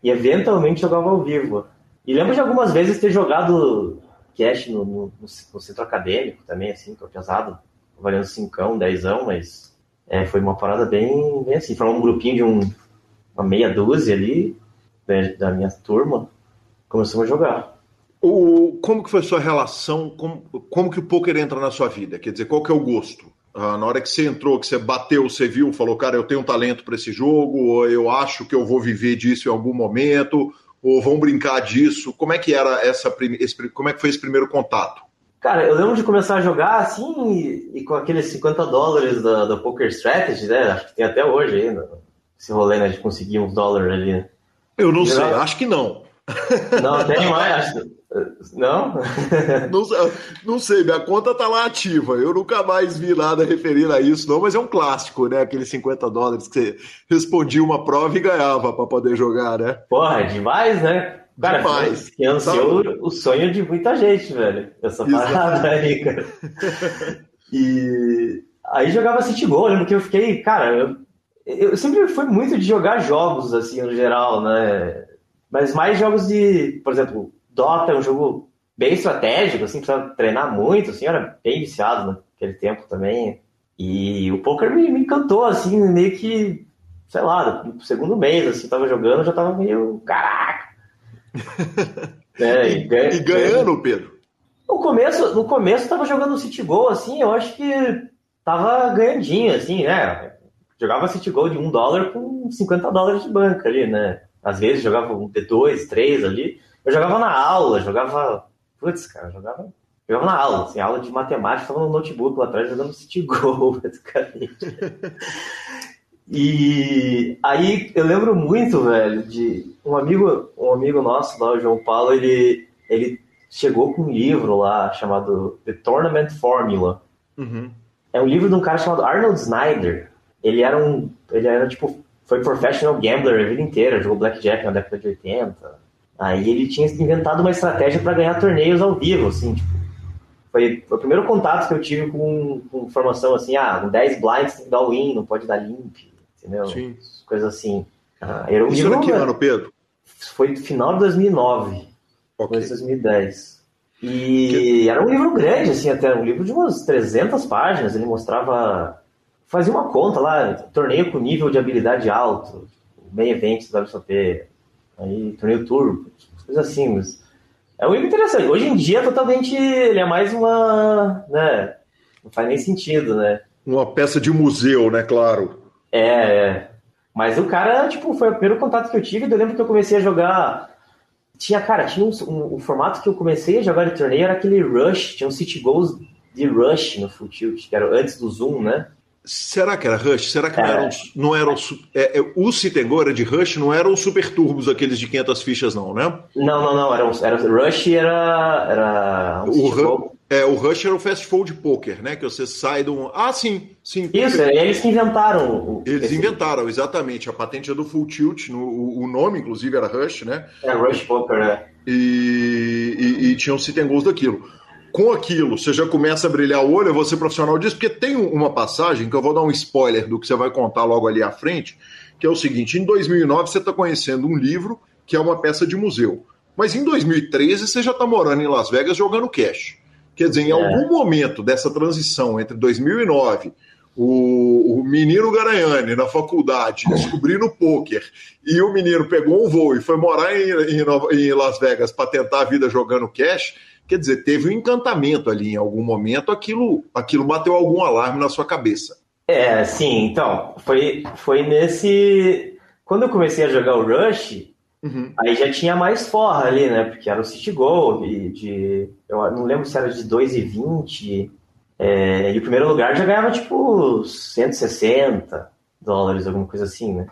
e eventualmente jogava ao vivo. E lembro de algumas vezes ter jogado cash no, no, no centro acadêmico também, assim, que eu pesado, valendo 5, 10, mas é, foi uma parada bem, bem assim. Formou um grupinho de um uma meia dúzia ali né, da minha turma, começamos a jogar. O, como que foi a sua relação, como, como que o poker entra na sua vida? Quer dizer, qual que é o gosto? Ah, na hora que você entrou, que você bateu, você viu, falou, cara, eu tenho um talento para esse jogo, ou eu acho que eu vou viver disso em algum momento, ou vão brincar disso. Como é que era essa esse, como é que foi esse primeiro contato? Cara, eu lembro de começar a jogar assim e, e com aqueles 50 dólares da, da Poker Strategy, né? Acho que tem até hoje ainda esse rolê né, de conseguir uns dólares ali. Né? Eu não sei, acho que não. Não, tem mais, acho. Não? não? não? sei, minha conta tá lá ativa. Eu nunca mais vi nada referindo a isso, não, mas é um clássico, né? Aqueles 50 dólares que você respondia uma prova e ganhava para poder jogar, né? Porra, é demais, né? Cara, demais. financiou tá. o sonho de muita gente, velho. Essa parada aí, cara. E aí jogava City Goal, lembro que eu fiquei, cara, eu, eu sempre fui muito de jogar jogos, assim, no geral, né? Mas mais jogos de, por exemplo, Dota é um jogo bem estratégico, assim, precisa treinar muito, assim, era bem viciado naquele tempo também. E o poker me, me encantou, assim, meio que, sei lá, no segundo mês, assim, tava jogando, já tava meio, caraca! é, e, ganha, e, ganhando, Pedro? No começo, no começo tava jogando City Goal, assim, eu acho que tava ganhandinho, assim, né? Jogava City Goal de um dólar com 50 dólares de banca ali, né? Às vezes jogava um D2, 3 ali, eu jogava na aula, jogava. Putz, cara, jogava. Jogava na aula, assim, aula de matemática, estava no notebook lá atrás jogando City Go, basicamente. e aí eu lembro muito, velho, de um amigo, um amigo nosso lá, o João Paulo, ele, ele chegou com um livro lá chamado The Tournament Formula. Uhum. É um livro de um cara chamado Arnold Snyder. Ele era um. Ele era tipo. Foi professional gambler a vida inteira, jogou blackjack na década de 80, Aí ele tinha inventado uma estratégia para ganhar torneios ao vivo, assim, tipo, foi, foi, o primeiro contato que eu tive com, com informação assim, ah, um 10 blinds tem que dar win, não pode dar limp, entendeu? Sim. Coisas assim. Ah, era um Isso era que ano, Pedro? Foi final de 2009, okay. 2010. E que... era um livro grande, assim, até um livro de umas 300 páginas, ele mostrava, fazia uma conta lá, torneio com nível de habilidade alto, meio eventos do WSOP, aí torneio turbo, coisas assim, mas é um livro interessante. Hoje em dia, totalmente, ele é mais uma, né, não faz nem sentido, né? Uma peça de museu, né, claro. É, é. Mas o cara, tipo, foi o primeiro contato que eu tive, eu lembro que eu comecei a jogar... Tinha, cara, tinha um, um, um formato que eu comecei a jogar de torneio, era aquele Rush, tinha um City Goals de Rush no Full Tilt, que era antes do Zoom, né? Será que era Rush? Será que é. não eram, não eram é, é, o Citego era de Rush, não eram os super turbos aqueles de 500 fichas não, né? Não, não, não, era, era Rush era era um o, é, o Rush era o Fast Fold Poker, né? Que você sai de um. Ah, sim, sim. Isso, é eles que inventaram. Eles esse... inventaram, exatamente. A patente é do Full Tilt, no, o nome, inclusive, era Rush, né? É, Rush Poker, né? E, e, e tinham sit daquilo com aquilo você já começa a brilhar o olho, eu vou ser profissional disso, porque tem uma passagem que eu vou dar um spoiler do que você vai contar logo ali à frente, que é o seguinte: em 2009 você está conhecendo um livro que é uma peça de museu, mas em 2013 você já está morando em Las Vegas jogando cash. Quer dizer, em é. algum momento dessa transição entre 2009 o, o, menino Garanhani na faculdade descobrindo o poker e o menino pegou um voo e foi morar em, em, em Las Vegas para tentar a vida jogando cash, Quer dizer, teve um encantamento ali em algum momento, aquilo, aquilo bateu algum alarme na sua cabeça. É, sim, então, foi, foi nesse. Quando eu comecei a jogar o Rush, uhum. aí já tinha mais forra ali, né? Porque era o City Gold, de, de, eu não lembro se era de 2,20. É, e o primeiro lugar já ganhava tipo 160 dólares, alguma coisa assim, né?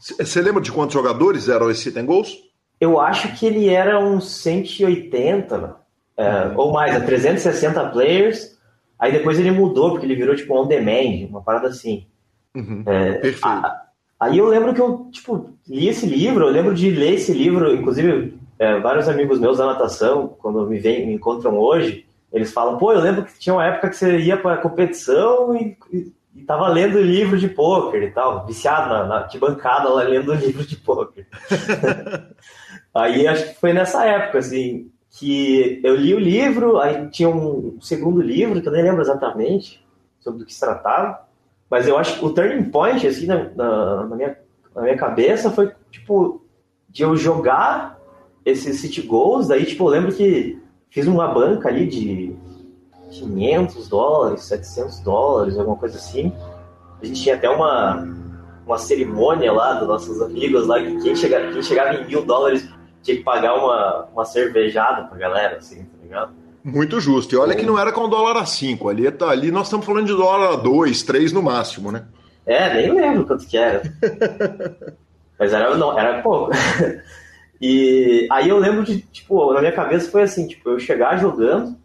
Você lembra de quantos jogadores eram esse Sit Goals? Eu acho que ele era uns 180, é, ou mais, a 360 players. Aí depois ele mudou, porque ele virou tipo on demand, uma parada assim. Uhum, é, perfeito. A, aí eu lembro que eu, tipo, li esse livro, eu lembro de ler esse livro, inclusive é, vários amigos meus da natação, quando me, vem, me encontram hoje, eles falam, pô, eu lembro que tinha uma época que você ia pra competição e, e, e tava lendo livro de pôquer e tal, viciado na, na que bancada lá lendo livro de pôquer. aí acho que foi nessa época, assim, que eu li o livro, aí tinha um segundo livro, que eu nem lembro exatamente sobre o que se tratava, mas eu acho que o turning point, assim, na, na, na minha, na minha cabeça foi, tipo, de eu jogar esses City Goals, daí, tipo, eu lembro que fiz uma banca ali de 500 dólares, 700 dólares, alguma coisa assim. A gente tinha até uma, uma cerimônia lá dos nossos amigos lá, que quem chegava, quem chegava em mil dólares tinha que pagar uma, uma cervejada pra galera, assim, tá ligado? Muito justo. E olha que não era com dólar a 5. Ali, tá, ali nós estamos falando de dólar a 2, 3 no máximo, né? É, nem lembro quanto que era. Mas era, não, era pouco. E aí eu lembro de, tipo, na minha cabeça foi assim, tipo, eu chegar jogando,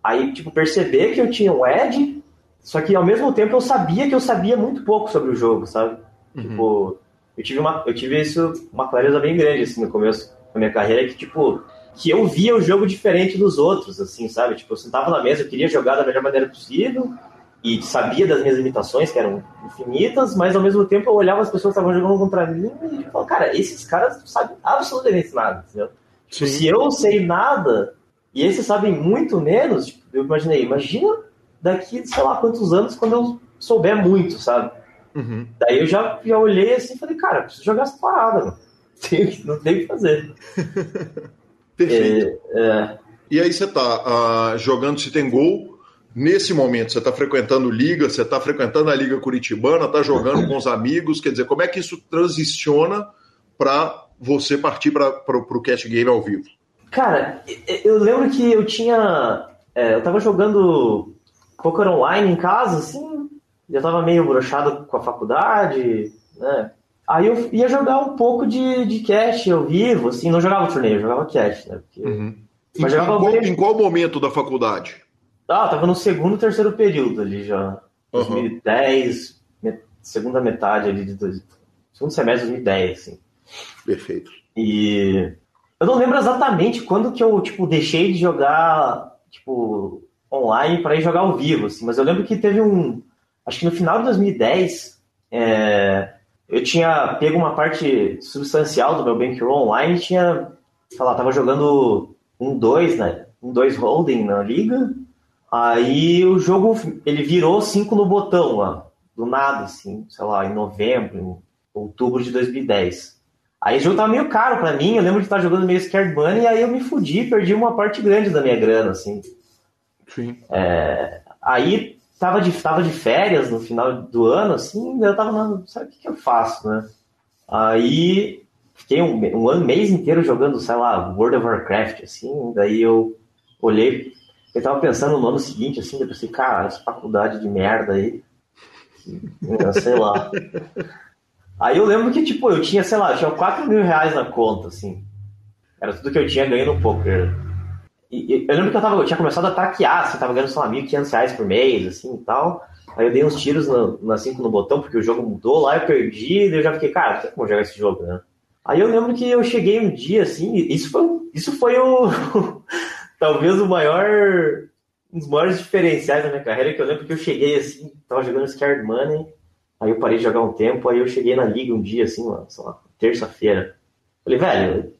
aí, tipo, perceber que eu tinha um Edge, só que ao mesmo tempo eu sabia que eu sabia muito pouco sobre o jogo, sabe? Uhum. Tipo, eu tive, uma, eu tive isso, uma clareza bem grande, assim, no começo da minha carreira, que, tipo, que eu via o jogo diferente dos outros, assim, sabe? Tipo, eu sentava na mesa, eu queria jogar da melhor maneira possível, e sabia das minhas limitações, que eram infinitas, mas ao mesmo tempo eu olhava as pessoas que estavam jogando contra mim e falava, cara, esses caras não sabem absolutamente nada, entendeu? Tipo, se eu sei nada e esses sabem muito menos, tipo, eu imaginei, imagina daqui, sei lá, quantos anos quando eu souber muito, sabe? Uhum. Daí eu já, já olhei assim e falei, cara, preciso jogar essa parada, mano. Não tem o que fazer. Perfeito. É, é... E aí você tá uh, jogando se tem gol, nesse momento? Você está frequentando liga, você está frequentando a liga curitibana, está jogando com os amigos, quer dizer, como é que isso transiciona para você partir para o Cash Game ao vivo? Cara, eu lembro que eu tinha. É, eu estava jogando poker online em casa, assim, já estava meio brochado com a faculdade, né? Aí eu ia jogar um pouco de, de cash ao vivo, assim, não jogava torneio, jogava cash, né? Porque... Uhum. Mas em, jogava em, qual, em qual momento da faculdade? Ah, tava no segundo, terceiro período ali já. Uhum. 2010, segunda metade ali de dois, segundo semestre de 2010, assim. Perfeito. E eu não lembro exatamente quando que eu, tipo, deixei de jogar, tipo, online para ir jogar ao vivo, assim, mas eu lembro que teve um, acho que no final de 2010, é, eu tinha pego uma parte substancial do meu bankroll online, tinha, sei lá, tava jogando um 2, né, um 2 holding na liga, Aí o jogo ele virou 5 no botão lá, do nada, assim, sei lá, em novembro, em outubro de 2010. Aí o jogo tava meio caro para mim, eu lembro de estar jogando meio Scared Money, e aí eu me fudi, perdi uma parte grande da minha grana, assim. Sim. É, aí tava de, tava de férias no final do ano, assim, eu tava, na, sabe o que, que eu faço, né? Aí fiquei um, um ano, mês inteiro jogando, sei lá, World of Warcraft, assim, daí eu olhei eu tava pensando no ano seguinte, assim, eu pensei, cara, essa faculdade de merda aí. Sei lá. Aí eu lembro que, tipo, eu tinha, sei lá, eu tinha 4 mil reais na conta, assim. Era tudo que eu tinha ganhando no poker. Eu lembro que eu, tava, eu tinha começado a taquear, assim, tava ganhando, sei lá, 1.500 reais por mês, assim, e tal. Aí eu dei uns tiros na, na 5 no botão, porque o jogo mudou lá, eu perdi, e eu já fiquei, cara, não sei como jogar esse jogo, né? Aí eu lembro que eu cheguei um dia, assim, isso foi, isso foi o, talvez o maior. Um dos maiores diferenciais da minha carreira, que eu lembro que eu cheguei assim, tava jogando Scared Money, aí eu parei de jogar um tempo, aí eu cheguei na liga um dia, assim, uma, sei lá, terça-feira. Falei, velho,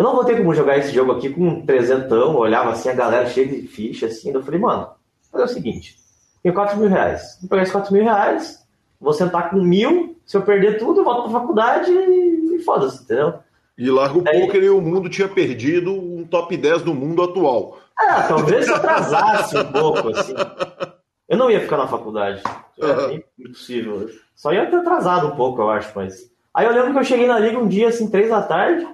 eu não vou ter como jogar esse jogo aqui com um trezentão, olhava assim, a galera cheia de ficha, assim, eu falei, mano, vou fazer o seguinte, tenho 4 mil reais, vou pegar esses 4 mil reais, vou sentar com mil, se eu perder tudo, eu volto pra faculdade e, e foda-se, entendeu? E larga o Aí... poker e o mundo tinha perdido um top 10 do mundo atual. Ah, talvez eu atrasasse um pouco, assim. Eu não ia ficar na faculdade. É impossível. Só ia ter atrasado um pouco, eu acho, mas. Aí eu lembro que eu cheguei na liga um dia, assim, três da tarde.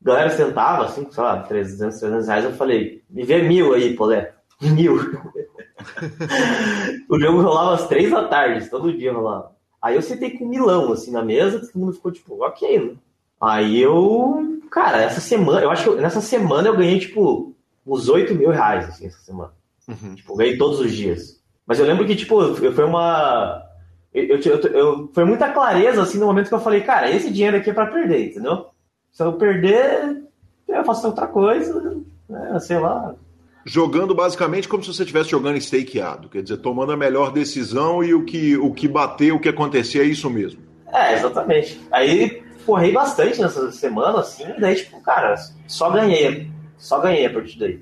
Galera sentava, assim, sei lá, 300, 300 reais. Eu falei, me vê mil aí, Polé. Mil. o jogo rolava às três da tarde, todo dia rolava. Aí eu sentei com milão, assim, na mesa, todo mundo ficou tipo, ok, né? Aí eu, cara, essa semana, eu acho que eu, nessa semana eu ganhei, tipo, uns 8 mil reais, assim, essa semana. Uhum. Tipo, ganhei todos os dias. Mas eu lembro que, tipo, foi uma. Eu, eu, eu, foi muita clareza, assim, no momento que eu falei, cara, esse dinheiro aqui é pra perder, entendeu? Se eu perder, eu faço outra coisa, né, sei lá. Jogando basicamente como se você estivesse jogando stakeado, quer dizer, tomando a melhor decisão e o que, o que bater, o que acontecer é isso mesmo. É, exatamente. Aí corri bastante nessa semana, assim, daí, tipo, cara, só ganhei. Só ganhei a partir daí.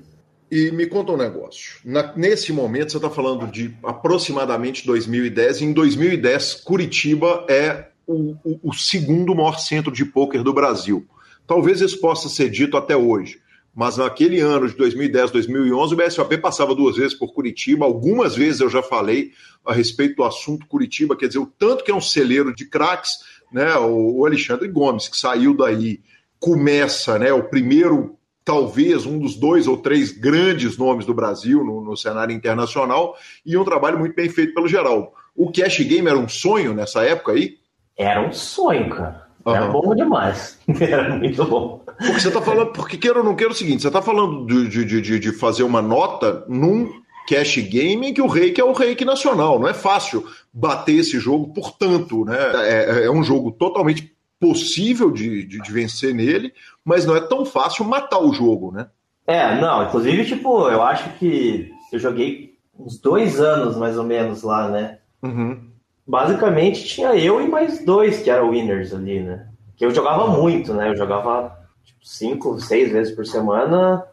E me conta um negócio. Na, nesse momento, você está falando de aproximadamente 2010. Em 2010, Curitiba é o, o, o segundo maior centro de pôquer do Brasil. Talvez isso possa ser dito até hoje. mas naquele ano de 2010, 2011, o BSOP passava duas vezes por Curitiba. Algumas vezes eu já falei a respeito do assunto Curitiba, quer dizer, o tanto que é um celeiro de craques, né? O Alexandre Gomes, que saiu daí, começa, né? O primeiro, talvez, um dos dois ou três grandes nomes do Brasil no, no cenário internacional, e um trabalho muito bem feito pelo Geraldo. O Cash Game era um sonho nessa época aí? Era um sonho, cara. Era uhum. bom demais. Era muito bom. Porque você está falando, porque queira ou não queira é o seguinte, você está falando de, de, de, de fazer uma nota num cash game em que o reiki é o reiki nacional. Não é fácil bater esse jogo, portanto, né? É, é um jogo totalmente possível de, de, de, vencer nele, mas não é tão fácil matar o jogo, né? É, não, inclusive, tipo, eu acho que eu joguei uns dois anos mais ou menos lá, né? Uhum. Basicamente tinha eu e mais dois que eram winners ali, né? Que eu jogava muito, né? Eu jogava tipo, cinco, seis vezes por semana,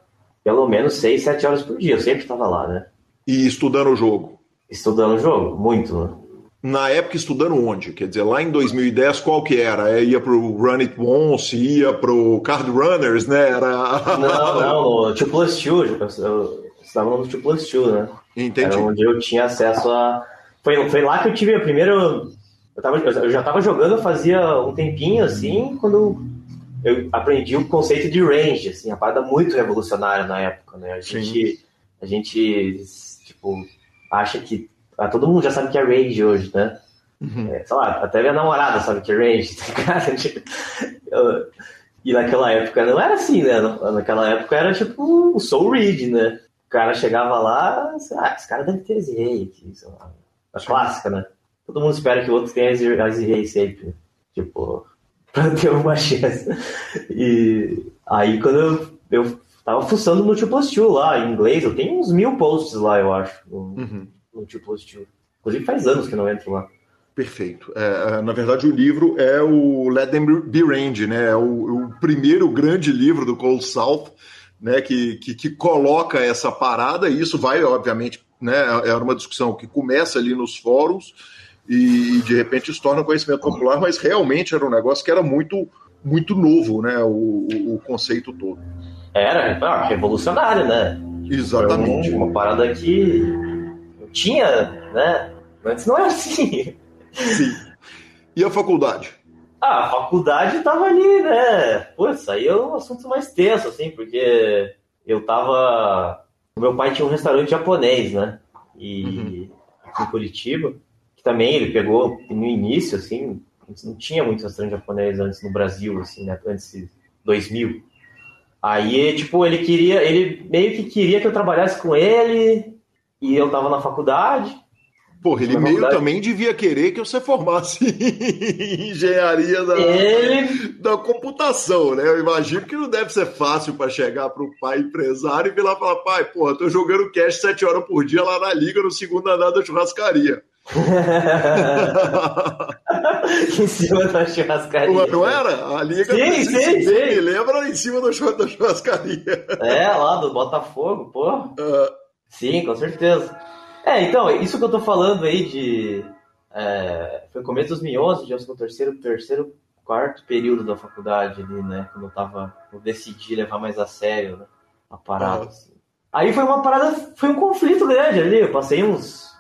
pelo menos seis, sete horas por dia. Eu sempre estava lá, né? E estudando o jogo? Estudando o jogo, muito, né? Na época, estudando onde? Quer dizer, lá em 2010, qual que era? É, ia pro Run It Once, ia pro Card Runners, né? Era... Não, não, o 2 Plus 2, eu estava no 2 Plus 2, né? Entendi. Era onde eu tinha acesso a... Foi, foi lá que eu tive a primeira... Eu, tava, eu já estava jogando fazia um tempinho, assim, quando eu aprendi o conceito de range, assim, a parada muito revolucionária na época, né? A gente, a gente tipo, acha que ah, todo mundo já sabe que é range hoje, né? Uhum. É, sei lá, até minha namorada sabe que é range, tá tipo, e naquela época não era assim, né? Naquela época era tipo o Soul Reed, né? O cara chegava lá, ah, esse cara deve ter Easy sei lá. A clássica, né? Todo mundo espera que o outro tenha Easy Ray sempre. Tipo, pra ter uma chance. E aí quando eu, eu tava fuçando no Multiple Two lá, em inglês, eu tenho uns mil posts lá, eu acho. No, uhum no positivo. Inclusive faz anos que não entro lá. Perfeito. É, é, na verdade, o livro é o Let Them Be Range, né? É o, o primeiro grande livro do Cold South, né? Que, que, que, coloca essa parada, e isso vai, obviamente, né? É uma discussão que começa ali nos fóruns e de repente se torna conhecimento popular, mas realmente era um negócio que era muito, muito novo, né? O, o, o conceito todo. Era, ah, revolucionário, né? Exatamente. Uma, uma parada que tinha, né? Antes não era assim. Sim. E a faculdade? Ah, a faculdade tava ali, né? Putz, aí é um assunto mais tenso, assim, porque eu tava. O meu pai tinha um restaurante japonês, né? E uhum. aqui em Curitiba, que também ele pegou no início, assim, não tinha muito restaurante japonês antes no Brasil, assim, né? Antes de 2000. Aí, tipo, ele queria, ele meio que queria que eu trabalhasse com ele, e eu tava na faculdade. Porra, ele meio faculdade. também devia querer que você formasse em engenharia da, ele... da computação, né? Eu imagino que não deve ser fácil para chegar para o pai empresário e vir lá e falar: pai, porra, tô jogando cash sete horas por dia lá na liga, no segundo andar da churrascaria. em cima da churrascaria. Não era? A liga sim, sim, sim. me lembra em cima da churrascaria. É, lá do Botafogo, pô. Uh, Sim, com certeza. É, então, isso que eu tô falando aí de. É, foi começo de 2011, já o terceiro, terceiro, quarto período da faculdade ali, né? Quando eu tava. Eu decidi levar mais a sério né, a parada. Assim. Aí foi uma parada, foi um conflito grande ali. Eu passei uns.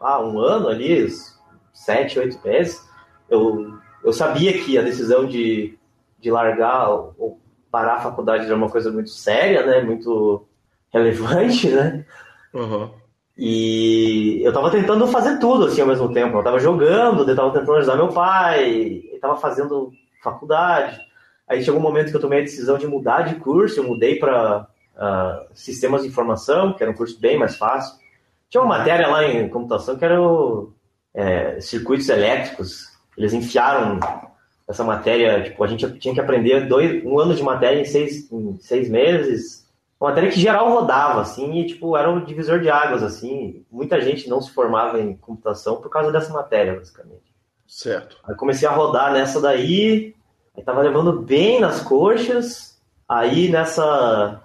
Ah, um ano ali, uns sete, oito meses. Eu, eu sabia que a decisão de, de largar ou parar a faculdade era uma coisa muito séria, né? Muito relevante, né? Uhum. E eu tava tentando fazer tudo assim ao mesmo tempo. Eu tava jogando, eu tava tentando ajudar meu pai, eu tava fazendo faculdade. Aí chegou um momento que eu tomei a decisão de mudar de curso, eu mudei para uh, ah, sistemas de informação, que era um curso bem mais fácil. Tinha uma matéria lá em computação que era o, é, circuitos elétricos. Eles enfiaram essa matéria, tipo, a gente tinha que aprender dois, um ano de matéria em seis, em seis meses uma matéria que geral rodava, assim, e, tipo, era um divisor de águas, assim. Muita gente não se formava em computação por causa dessa matéria, basicamente. Certo. Aí comecei a rodar nessa daí, aí tava levando bem nas coxas, aí nessa...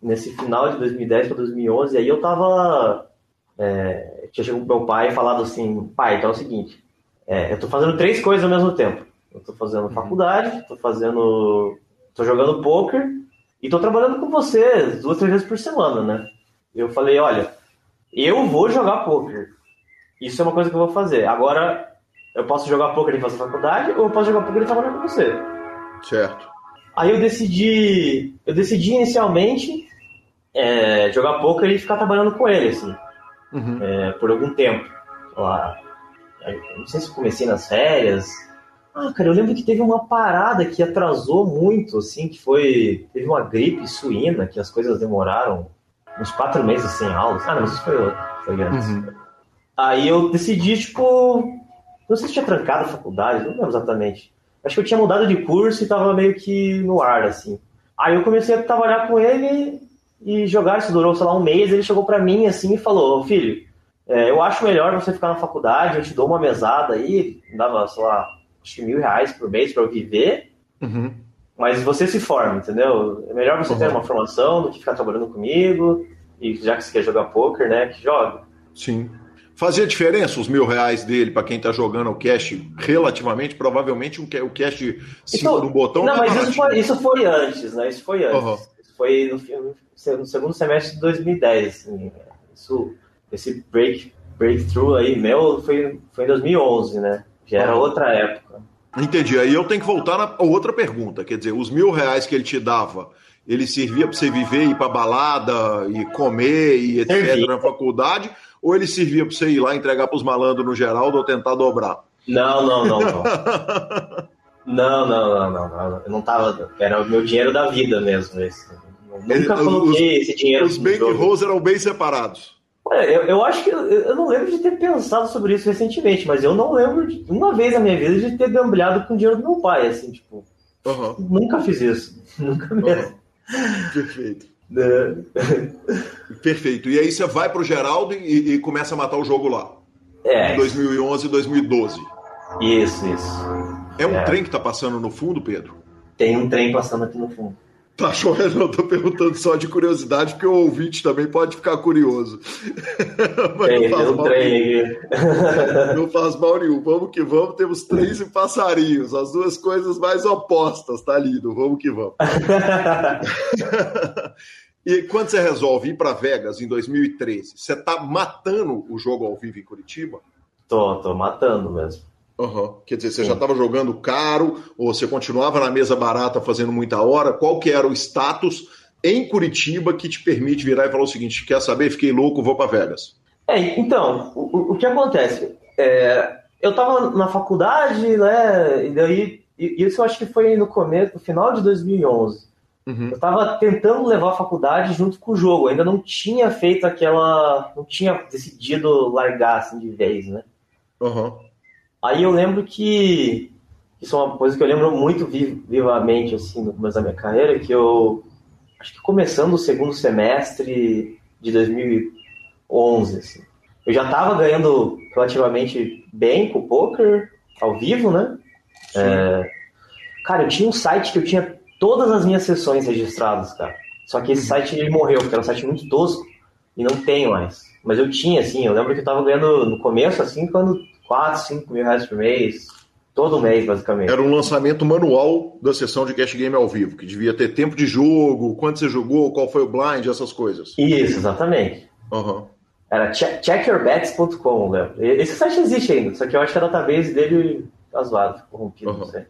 Nesse final de 2010 para 2011, aí eu tava... É, tinha chegado pro meu pai e falado assim, pai, então é o seguinte, é, eu tô fazendo três coisas ao mesmo tempo. Eu tô fazendo uhum. faculdade, tô fazendo... tô jogando poker e tô trabalhando com você duas, três vezes por semana, né? Eu falei, olha, eu vou jogar poker. Isso é uma coisa que eu vou fazer. Agora, eu posso jogar poker e fazer faculdade, ou eu posso jogar poker e trabalhar com você. Certo. Aí eu decidi, eu decidi inicialmente é, jogar poker e ficar trabalhando com ele, assim, Uhum. é, por algum tempo. Sei Lá, eu não sei se comecei nas férias. Ah, cara, eu lembro que teve uma parada que atrasou muito, assim, que foi. Teve uma gripe suína, que as coisas demoraram uns quatro meses sem aulas. Ah, não, isso foi outro. Foi antes. Uhum. Aí eu decidi, tipo. Não sei se tinha trancado a faculdade, não lembro exatamente. Acho que eu tinha mudado de curso e tava meio que no ar, assim. Aí eu comecei a trabalhar com ele e jogar. Isso durou, sei lá, um mês. Ele chegou pra mim, assim, e falou: "Ô, Filho, é, eu acho melhor você ficar na faculdade, eu te dou uma mesada aí. Dava, sei lá, acho que mil reais por mês pra eu viver. Uhum. Mas você se forma, entendeu? É melhor você ter Uhum. uma formação do que ficar trabalhando comigo. E já que você quer jogar poker, né? Que joga. Sim. Fazia diferença os mil reais dele para quem tá jogando o cash relativamente, provavelmente um o cash cinco Então, no botão. Não, mas isso foi, isso foi antes, né? Isso foi antes. Uhum. Isso foi no, no segundo semestre de 2010. Assim. Isso, esse break, breakthrough aí meu foi, foi em 2011, né? Já era outra época. Entendi. Aí eu tenho que voltar na outra pergunta. Quer dizer, os mil reais que ele te dava, ele servia para você viver, ir para balada e comer e etc. Servia. na faculdade? Ou ele servia para você ir lá entregar para os malandros no Geraldo ou tentar dobrar? Não, não, não, não. Não, não, não, não, não. Eu não tava. Era o meu dinheiro da vida mesmo. Esse. Eu nunca Ele- coloquei esse dinheiro Os no bank jogo. rolls eram bem separados. Olha, eu, eu acho que. Eu, eu não lembro de ter pensado sobre isso recentemente, mas eu não lembro de uma vez na minha vida de ter gambleado com o dinheiro do meu pai, assim, tipo. Aham, Nunca fiz isso. Nunca mesmo. aham. Perfeito. Né? Perfeito. E aí você vai pro Geraldo e, e começa a matar o jogo lá. É, Em 2011 e 2012. isso, isso. É um É. trem que tá passando no fundo, Pedro? Tem um trem passando aqui no fundo. Tá chorando, eu tô perguntando só de curiosidade, porque o ouvinte também pode ficar curioso. Mas Tem, não faz mal nenhum. Não faz mal nenhum. Vamos que vamos, temos trens e passarinhos, as duas coisas mais opostas, tá lindo. Vamos que vamos. E quando você resolve ir para Vegas em 2013, você tá matando o jogo ao vivo em Curitiba? tô, tô matando mesmo. Aham. Quer dizer, você já estava jogando caro ou você continuava na mesa barata fazendo muita hora? Qual que era o status em Curitiba que te permite virar e falar o seguinte: quer saber? Fiquei louco, vou para Vegas. É, então, o, o- que acontece? É, eu tava na faculdade, né? E daí. Isso eu acho que foi no começo, no final de 2011. Uhum. Eu tava tentando levar a faculdade junto com o jogo. Ainda não tinha feito aquela. Não tinha decidido largar assim de vez, né? Aham. Aí eu lembro que. Isso é uma coisa que eu lembro muito vi- vivamente, assim, no começo da minha carreira, que eu. Acho que começando o segundo semestre de 2011, assim. Eu já tava ganhando relativamente bem com o poker, ao vivo, né? É, Cara, eu tinha um site que eu tinha todas as minhas sessões registradas, cara. Só que esse site ele morreu, porque era um site muito tosco e não tem mais. Mas eu tinha, assim, eu lembro que eu tava ganhando no começo, assim, quando 4, 5 mil reais por mês, todo mês, basicamente. Era um lançamento manual da sessão de cash game ao vivo, que devia ter tempo de jogo, quanto você jogou, qual foi o blind, essas coisas. Isso, exatamente. Aham. Era che- checkourbets.com, lembro. E- Esse site existe ainda, só que eu acho que a database dele tá zoado, corrompido, não Uhum. sei.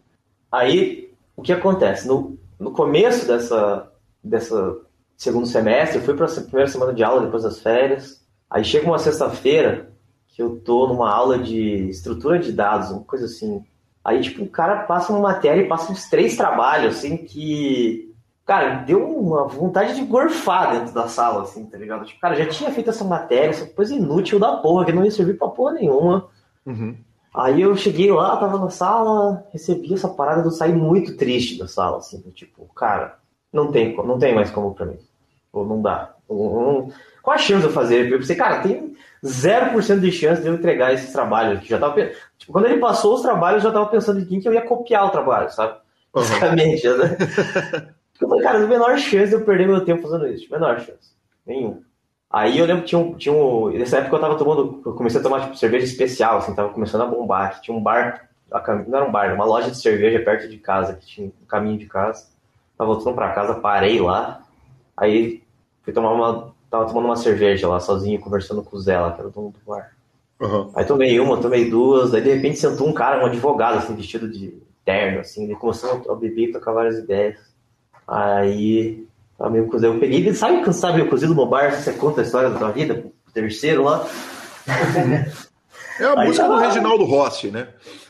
Aí, o que acontece? No, no começo dessa, dessa segundo semestre, eu fui para a primeira semana de aula depois das férias. Aí chega uma sexta-feira que eu tô numa aula de estrutura de dados, uma coisa assim. Aí, tipo, o cara passa uma matéria e passa uns três trabalhos, assim, que. Cara, deu uma vontade de gorfar dentro da sala, assim, tá ligado? Tipo, cara, já tinha feito essa matéria, essa coisa inútil da porra, que não ia servir pra porra nenhuma. Uhum. Aí eu cheguei lá, tava na sala, recebi essa parada, eu saí muito triste da sala, assim, tipo, cara, não tem, não tem mais como pra mim. Ou não dá. Ou- ou- Qual a chance de eu fazer? Eu pensei, cara, tem 0% de chance de eu entregar esses trabalhos. aqui. Já tava, tipo, quando ele passou os trabalhos, eu já tava pensando em quem que eu ia copiar o trabalho, sabe? Aham. Basicamente. né? Eu falei, cara, a menor chance de eu perder meu tempo fazendo isso. Menor chance. Nenhum. Aí eu lembro que tinha um, tinha um. Nessa época eu tava tomando. Eu comecei a tomar tipo, cerveja especial, assim, tava começando a bombar. Que tinha um bar. Não era um bar, era uma loja de cerveja perto de casa, que tinha no caminho de casa. tava voltando pra casa, parei lá. Aí fui tomar uma. Tava tomando uma cerveja lá sozinho, conversando com o Zé lá, que era o dono do bar. Uhum. Aí tomei uma, tomei duas, aí de repente sentou um cara, um advogado, assim, vestido de terno, assim, ele começou a beber e tocar várias ideias. Aí, tava meio cozido. Eu peguei, sabe quando sabe o cozido no bar, você conta a história da tua vida, o terceiro lá? É a música do. Reginaldo Rossi, né?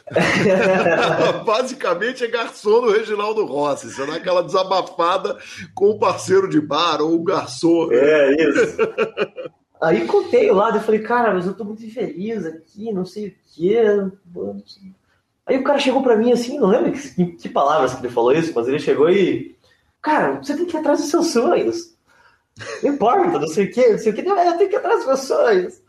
Basicamente é garçom do Reginaldo Rossi. Você dá aquela desabafada com o parceiro de bar ou o garçom. É, isso. Aí contei lá, daí eu falei, cara, mas eu tô muito infeliz aqui, não sei o quê. Aí o cara chegou pra mim assim, não lembro que, que, palavras que ele falou isso, mas ele chegou e. Cara, você tem que ir atrás dos seus sonhos. Não importa, não sei o quê, não sei o quê, eu tenho que ir atrás dos meus sonhos.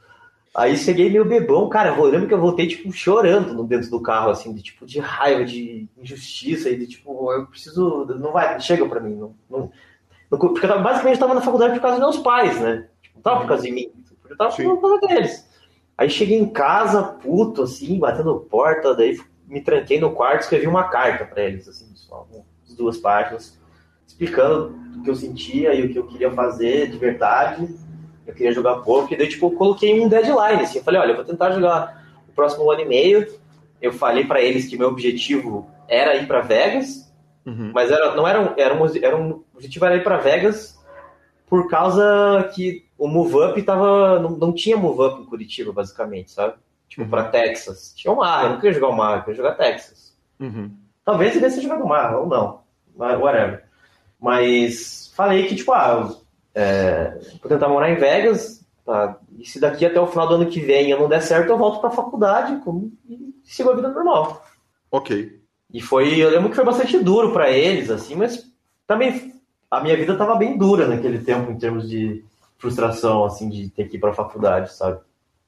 Aí cheguei meio bebão, cara, eu lembro que eu voltei, tipo, chorando no dentro do carro, assim, de tipo, de raiva, de injustiça, e de tipo, eu preciso. Não vai, chega pra mim. Não, não, não- porque eu tava, basicamente eu tava na faculdade por causa dos meus pais, né? Não tava por causa de mim, eu tava Sim. por causa deles. Aí cheguei em casa, puto, assim, batendo porta, daí me tranquei no quarto e escrevi uma carta pra eles, assim, só duas páginas, explicando o que eu sentia e o que eu queria fazer de verdade. Eu queria jogar pouco, e daí, tipo, eu coloquei um deadline, assim, eu falei, olha, eu vou tentar jogar o próximo ano e meio. Eu falei pra eles que meu objetivo era ir pra Vegas, Uhum. mas era, não era era um, era um o objetivo era ir para Vegas por causa que o Move Up tava, não, não tinha Move Up em Curitiba, basicamente, sabe? Tipo, Uhum. pra Texas. Tinha o mar, eu não queria jogar o mar, eu queria jogar Texas. Uhum. Talvez eu devesse jogar no mar, ou não. Whatever. Mas falei que, tipo, ah, é, vou tentar morar em Vegas, tá? E se daqui até o final do ano que vem eu não der certo, eu volto pra faculdade como- e sigo a vida normal. Ok. E foi, eu lembro que foi bastante duro pra eles, assim, mas também a minha vida tava bem dura naquele tempo em termos de frustração, assim, de ter que ir pra faculdade, sabe?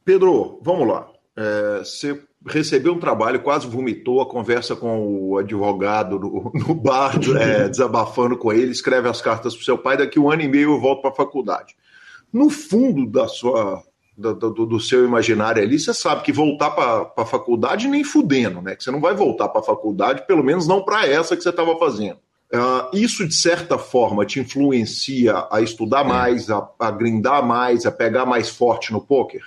Pedro, vamos lá. É, você recebeu um trabalho, quase vomitou a conversa com o advogado no, no bar, é, desabafando com ele, escreve as cartas para seu pai, daqui um ano e meio eu volto para a faculdade. No fundo da sua, da- do, do seu imaginário ali, você sabe que voltar para a faculdade nem fudendo, né? Que você não vai voltar para a faculdade, pelo menos não para essa que você estava fazendo. Ah, isso, de certa forma, te influencia a estudar mais, a, a grindar mais, a pegar mais forte no poker?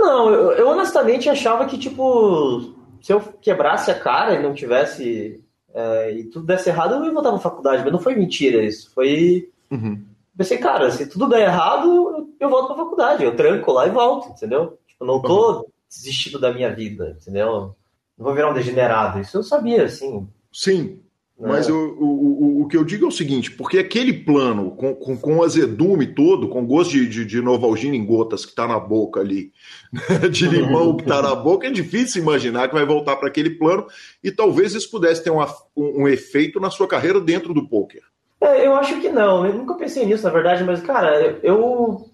Não, eu, eu honestamente achava que, tipo, se eu quebrasse a cara e não tivesse. é, e tudo desse errado, eu ia voltar pra faculdade, mas não foi mentira isso. Foi. Uhum. Pensei, cara, se tudo der errado, eu volto pra faculdade, eu tranco lá e volto, entendeu? Tipo, não tô desistindo da minha vida, entendeu? Não vou virar um degenerado. Isso eu sabia, assim. Sim, mas o, o, o, o que eu digo é o seguinte, porque aquele plano com, com, com o azedume todo, com gosto de, de, de Novalgina em gotas que tá na boca ali, né, de limão que tá na boca, é difícil imaginar que vai voltar para aquele plano e talvez isso pudesse ter uma, um, um efeito na sua carreira dentro do poker. É, eu acho que não, eu nunca pensei nisso, na verdade, mas, cara, eu.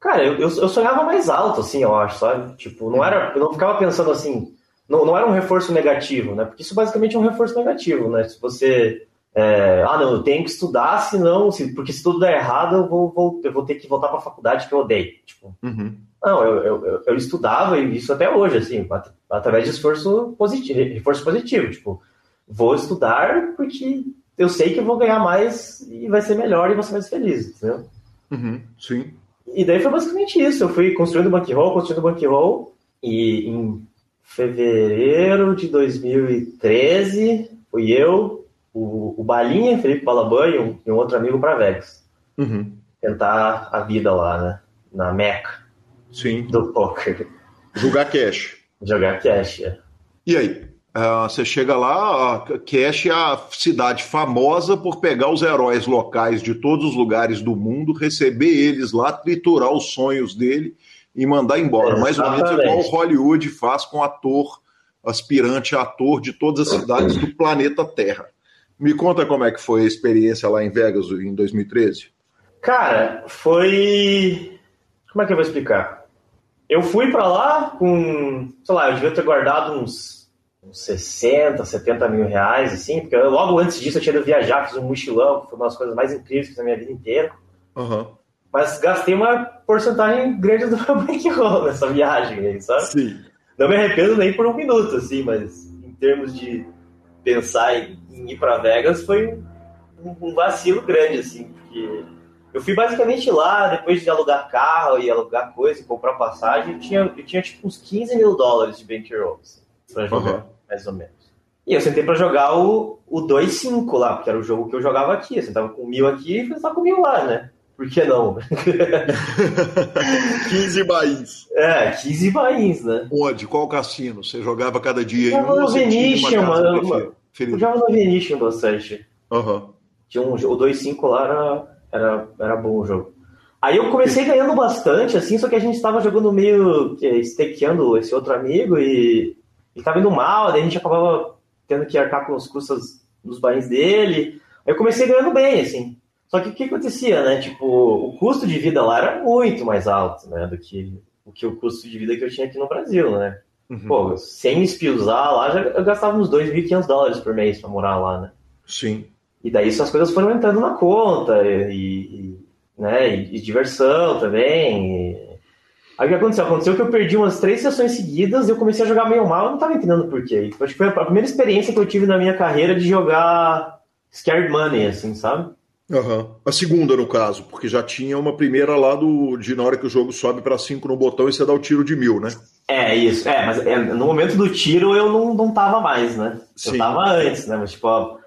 Cara, eu, eu eu sonhava mais alto, assim, eu acho, sabe? Tipo, não era. Eu não ficava pensando assim. Não, não era um reforço negativo, né? Porque isso basicamente é um reforço negativo, né? Se você. é, ah, não, eu tenho que estudar, senão. Se, porque se tudo der errado, eu vou, vou- eu vou ter que voltar pra faculdade que eu odeio. Tipo, Uhum. não, eu, eu, eu- eu estudava e isso até hoje, assim, at- através de esforço positivo, reforço positivo. Tipo, vou estudar porque eu sei que eu vou ganhar mais e vai ser melhor e vou ser mais feliz, entendeu? Uhum. Sim. E daí foi basicamente isso. Eu fui construindo o bankroll, construindo o bankroll e em fevereiro de 2013 fui eu, o, o Balinha, Felipe Balaban e um, e um outro amigo para Vegas. Uhum. Tentar a vida lá, né? Na meca Sim. do poker. Jogar cash. Jogar cash. é. E aí? Ah, você chega lá, a Cash é a cidade famosa por pegar os heróis locais de todos os lugares do mundo, receber eles lá, triturar os sonhos dele e mandar embora. Mais ou menos Exatamente. igual Hollywood faz com ator, aspirante a ator de todas as cidades do planeta Terra. Me conta como é que foi a experiência lá em Vegas em 2013. Cara, foi. Como é que eu vou explicar? Eu fui pra lá com. Sei lá, eu devia ter guardado uns, uns 60, 70 mil reais, assim, porque eu- logo antes disso eu tinha ido viajar, fiz um mochilão, que foi uma das coisas mais incríveis que fiz na minha vida inteira. Uhum. Mas gastei uma porcentagem grande do meu bankroll nessa viagem aí, sabe? Sim. Não me arrependo nem por um minuto, assim, mas em termos de pensar em, ir pra Vegas foi um vacilo grande, assim, porque eu fui basicamente lá, depois de alugar carro e alugar coisa, comprar passagem, eu tinha, eu tinha tipo uns 15 mil dólares de bankroll, assim, pra jogar, uhum. mais ou menos. E eu sentei pra jogar o, o 2-5 lá, porque era o jogo que eu jogava aqui. Eu sentava com mil aqui e sentava com mil lá, né? Por que não? 15 bains. É, 15 bains, né? Onde? Qual cassino? Você jogava cada dia eu em um? No Venetian, mano. Eu jogava no Venetian bastante. Uhum. Tinha um, o 2-5 lá era, era, era bom o jogo. Aí eu comecei ganhando bastante, assim, só que a gente estava jogando meio stakeando esse outro amigo e ele tava indo mal, daí a gente acabava tendo que arcar com os custos dos bains dele. Aí eu comecei ganhando bem, assim. Só que o que acontecia, né? Tipo, o custo de vida lá era muito mais alto, né? Do que o, que o custo de vida que eu tinha aqui no Brasil, né? Uhum. Pô, sem me espiusar lá, já, eu gastava uns 2.500 dólares por mês pra morar lá, né? Sim. E daí essas coisas foram entrando na conta, e, e né? E, e, diversão também. E... Aí o que aconteceu? Aconteceu que eu perdi umas três sessões seguidas e eu comecei a jogar meio mal, eu não tava entendendo por quê. Acho que foi a primeira experiência que eu tive na minha carreira de jogar Scared Money, assim, sabe? Uhum. A segunda, no caso, porque já tinha uma primeira lá do, de na hora que o jogo sobe para 5 no botão e você dá o tiro de mil, né? É, isso. É, mas é, no momento do tiro eu não, não tava mais, né? Sim. Eu tava antes, né? Mas, tipo, ó,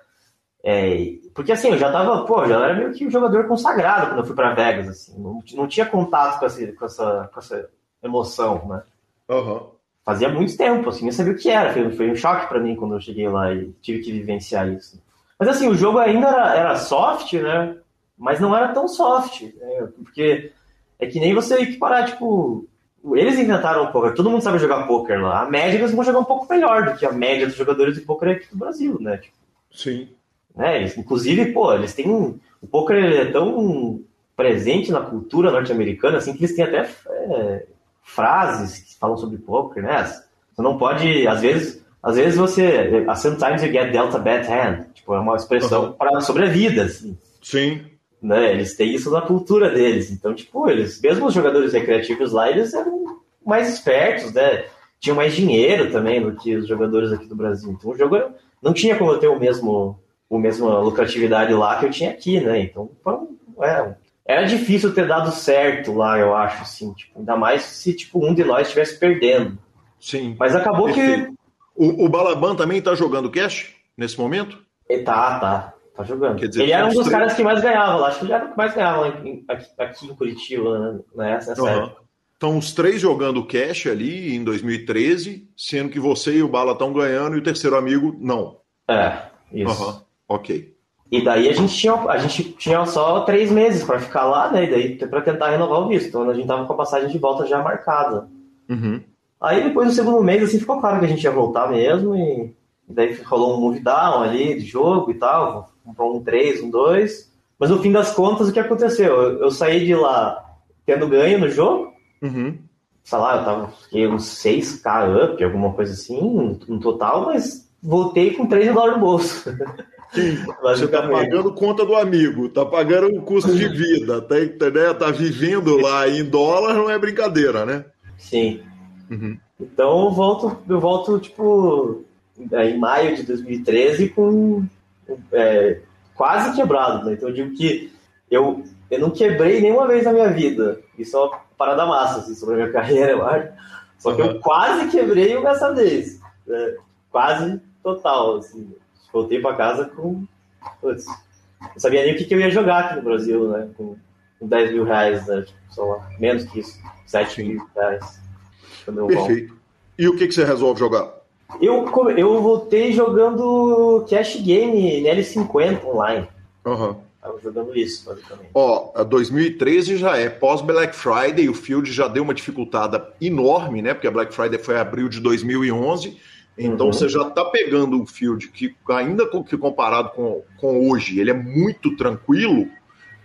é, porque assim, eu já tava, pô, já era meio que um jogador consagrado quando eu fui para Vegas, assim. Não, não tinha contato com essa, com essa, com essa emoção, né? Uhum. Fazia muito tempo, assim, nem sabia o que era. Foi, foi um choque para mim quando eu cheguei lá e tive que vivenciar isso. Mas assim, o jogo ainda era, era soft, né? Mas não era tão soft. Né? Porque é que nem você equiparar, tipo. Eles inventaram o poker, todo mundo sabe jogar poker lá. A média eles vão jogar um pouco melhor do que a média dos jogadores de poker aqui do Brasil, né? Tipo, Sim. Né? Eles, inclusive, pô, eles têm. Um, o poker é tão presente na cultura norte-americana, assim, que eles têm até é, frases que falam sobre poker, né? Você não pode, às vezes, às vezes você. Sometimes you get dealt a bad hand. Tipo, é uma expressão uhum. para sobre a vida. Assim. Sim. Né? Eles têm isso na cultura deles. Então, tipo, eles, mesmo os jogadores recreativos lá, eles eram mais espertos, né? Tinham mais dinheiro também do que os jogadores aqui do Brasil. Então o jogo não tinha como eu ter o mesmo, o mesmo lucratividade lá que eu tinha aqui, né? Então, é, era difícil ter dado certo lá, eu acho, assim, tipo, ainda mais se tipo um de nós estivesse perdendo. Sim. Mas acabou que o, o Balaban também está jogando cash nesse momento? Ele tá, tá. Tá jogando. Dizer, ele era um dos caras que mais ganhava lá. Acho que ele era o que mais ganhava aqui, aqui em Curitiba, né? Nessa uhum. época. Então, os três jogando cash ali em 2013, sendo que você e o Bala estão ganhando e o terceiro amigo não. É, isso. Uhum. Ok. E daí a gente tinha, a gente tinha só três meses para ficar lá, né? E daí para tentar renovar o visto. Então a gente tava com a passagem de volta já marcada. Uhum. Aí depois do segundo mês, assim, ficou claro que a gente ia voltar mesmo, e, e daí rolou um move down ali de jogo e tal, comprou um 3, um 2. Mas no fim das contas, o que aconteceu? Eu, eu saí de lá tendo ganho no jogo, uhum. sei lá, eu tava fiquei uns 6k up, alguma coisa assim, no total, mas voltei com 3 dólares no bolso. Sim, você tá pagando conta do amigo, tá pagando o custo de vida, tá, né? tá vivendo lá em dólar, não é brincadeira, né? Sim. Uhum. Então eu volto, eu volto tipo em maio de 2013 com é, quase quebrado. Né? Então eu digo que eu, eu não quebrei nenhuma vez na minha vida. Isso é uma parada massa assim, sobre a minha carreira, eu acho. Só que eu quase quebrei uma dessa vez. Né? Quase total. Assim. Voltei para casa com. Putz, não sabia nem o que, que, eu ia jogar aqui no Brasil, né? Com, com 10 mil reais, né? Tipo, lá, menos que isso. 7 mil reais. Perfeito. E o que, que você resolve jogar? Eu, eu voltei jogando Cash Game L50 online. Uhum. Tava jogando isso, basicamente. Ó, a 2013 já é pós-Black Friday, o Field já deu uma dificultada enorme, né? Porque a Black Friday foi abril de 2011. Então uhum. você já está pegando um field que, ainda que comparado com, com hoje, ele é muito tranquilo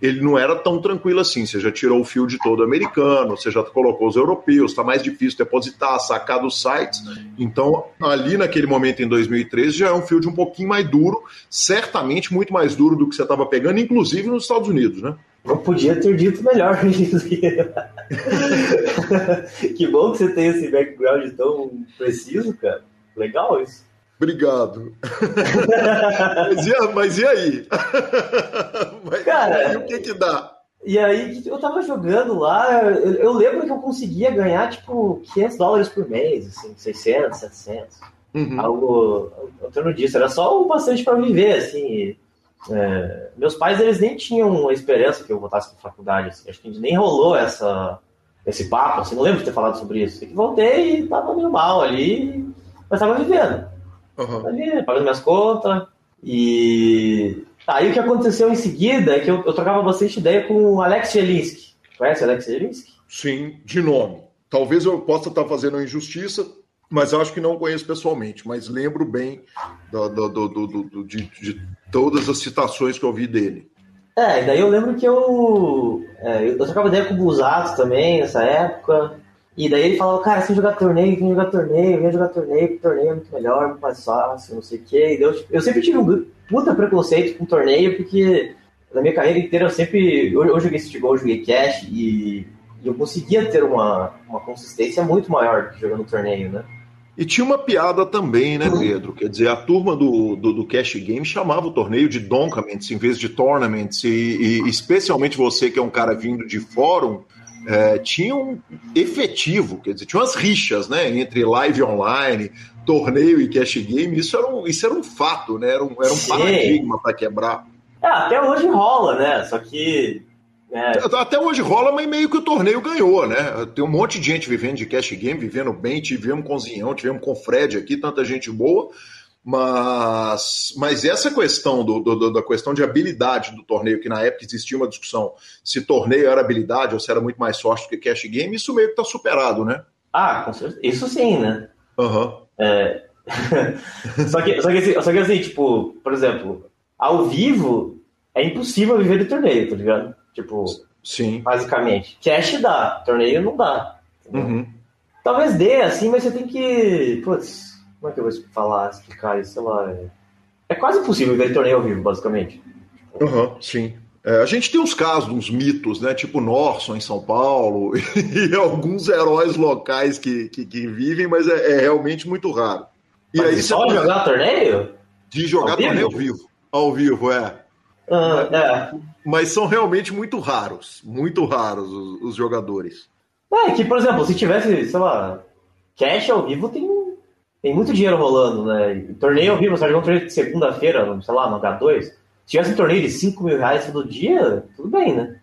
ele não era tão tranquilo assim. Você já tirou o field todo americano, você já colocou os europeus, está mais difícil depositar, sacar dos sites. Então, ali naquele momento, em 2013, já é um field um pouquinho mais duro, certamente muito mais duro do que você estava pegando, inclusive nos Estados Unidos, né? Eu podia ter dito melhor. que bom que você tem esse background tão preciso, cara. Legal isso. Obrigado. mas, e, mas, e, aí? mas, Cara, e o que que dá? E aí eu tava jogando lá, eu, eu, lembro que eu conseguia ganhar tipo 500 dólares por mês, assim, 600, 700. Uhum. Algo em torno disso. Era só o bastante para viver, assim. É, meus pais, eles nem tinham a esperança que eu voltasse para faculdade. Assim. Acho que nem rolou essa, esse papo. Assim. Não lembro de ter falado sobre isso. Voltei e tava meio mal ali, mas tava vivendo. Uhum. Ali, pagando minhas contas. E aí o que aconteceu em seguida é que eu, eu trocava bastante ideia com o Alex Jelinski. Conhece o Alex Jelinski? Sim, de nome. Talvez eu possa estar fazendo injustiça, mas acho que não conheço pessoalmente, mas lembro bem do, do, do, do de, de, todas as citações que eu vi dele. É, daí eu lembro que eu, é, eu trocava ideia com o Busato também nessa época, e daí ele falava, cara, sem jogar torneio, vem jogar torneio, vem jogar torneio, torneio é muito melhor, muito mais fácil, não sei o quê. Eu, eu sempre tive um puta preconceito com torneio, porque na minha carreira inteira eu sempre, eu, eu joguei futebol, eu joguei cash, e, e eu conseguia ter uma, uma consistência muito maior jogando torneio, né? E tinha uma piada também, né, Pedro? Quer dizer, a turma do, do, do Cash Game chamava o torneio de Doncaments em vez de Tournaments, e, e especialmente você que é um cara vindo de fórum, é, tinha um efetivo, quer dizer, tinha umas rixas, né, entre live online, torneio e cash game, isso era um, isso era um fato, né, era um, era um paradigma para quebrar. É, até hoje rola, né, só que é. Até hoje rola, mas meio que o torneio ganhou, né? Tem um monte de gente vivendo de cash game, vivendo bem. Tivemos com o Zinhão, tivemos com o Fred aqui, tanta gente boa. Mas, mas essa questão do, do, da questão de habilidade do torneio, que na época existia uma discussão se torneio era habilidade ou se era muito mais sorte do que cash game, isso meio que está superado, né? Ah, com certeza. Isso sim, né? Uhum. É... só, que, só, que, assim, só que assim, tipo, por exemplo, ao vivo é impossível viver de torneio, tá ligado? Tipo, Sim. basicamente. Cash dá, torneio não dá. Uhum. Talvez dê, assim, mas você tem que. Putz, como é que eu vou falar, explicar isso? Sei lá. É, é quase impossível ver torneio ao vivo, basicamente. Uhum, sim. É, a gente tem uns casos, uns mitos, né? Tipo Norson em São Paulo e alguns heróis locais que, que, que vivem, mas é, é, realmente muito raro. E mas aí só você jogar torneio? De jogar ao torneio ao vivo. Ao vivo, é. Ah, é. Mas são realmente muito raros, muito raros os, os, jogadores. É, que, por exemplo, se tivesse, sei lá, cash ao vivo, tem, tem muito dinheiro rolando, né? Torneio ao vivo, você joga um torneio de segunda-feira, sei lá, no H2. Se tivesse um torneio de 5 mil reais todo dia, tudo bem, né?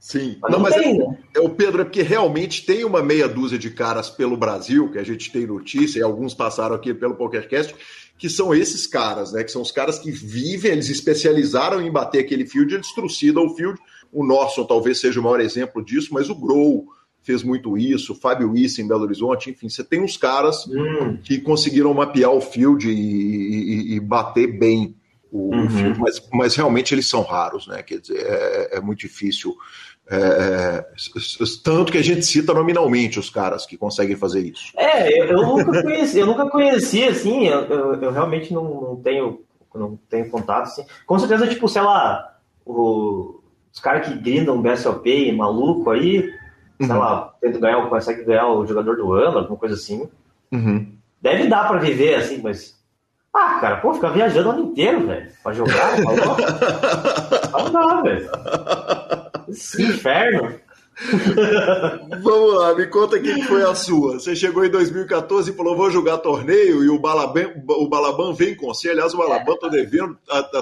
Sim. Mas não, não mas tem, é, né? é, o Pedro, é porque realmente tem uma meia dúzia de caras pelo Brasil, que a gente tem notícia, e alguns passaram aqui pelo PokerCast, que são esses caras, né? Que são os caras que vivem, eles especializaram em bater aquele field, eles trucidam o field. O Norson talvez seja o maior exemplo disso, mas o Grow fez muito isso, Fábio Issa em Belo Horizonte, enfim, você tem uns caras hum. que conseguiram mapear o field e, e, e bater bem o, uhum. field, mas, mas realmente eles são raros, né? Quer dizer, é, é muito difícil é, é tanto que a gente cita nominalmente os caras que conseguem fazer isso. É, eu, eu nunca conheci, eu nunca conheci, assim, eu, eu, eu realmente não, não, tenho não tenho contato, assim. Com certeza, tipo, sei lá, o, os caras que grindam BSOP maluco aí, uhum. sei lá, tenta ganhar, consegue ganhar o jogador do ano, alguma coisa assim. Uhum. Deve dar pra viver, assim, mas. Ah, cara, pô, ficar viajando o ano inteiro, velho, pra jogar, não dá, velho. Esse inferno. Vamos lá, me conta quem foi a sua. Você chegou em 2014 e falou: vou jogar torneio, e o Balaban, o Balaban vem com você. Aliás, o Balaban tô devendo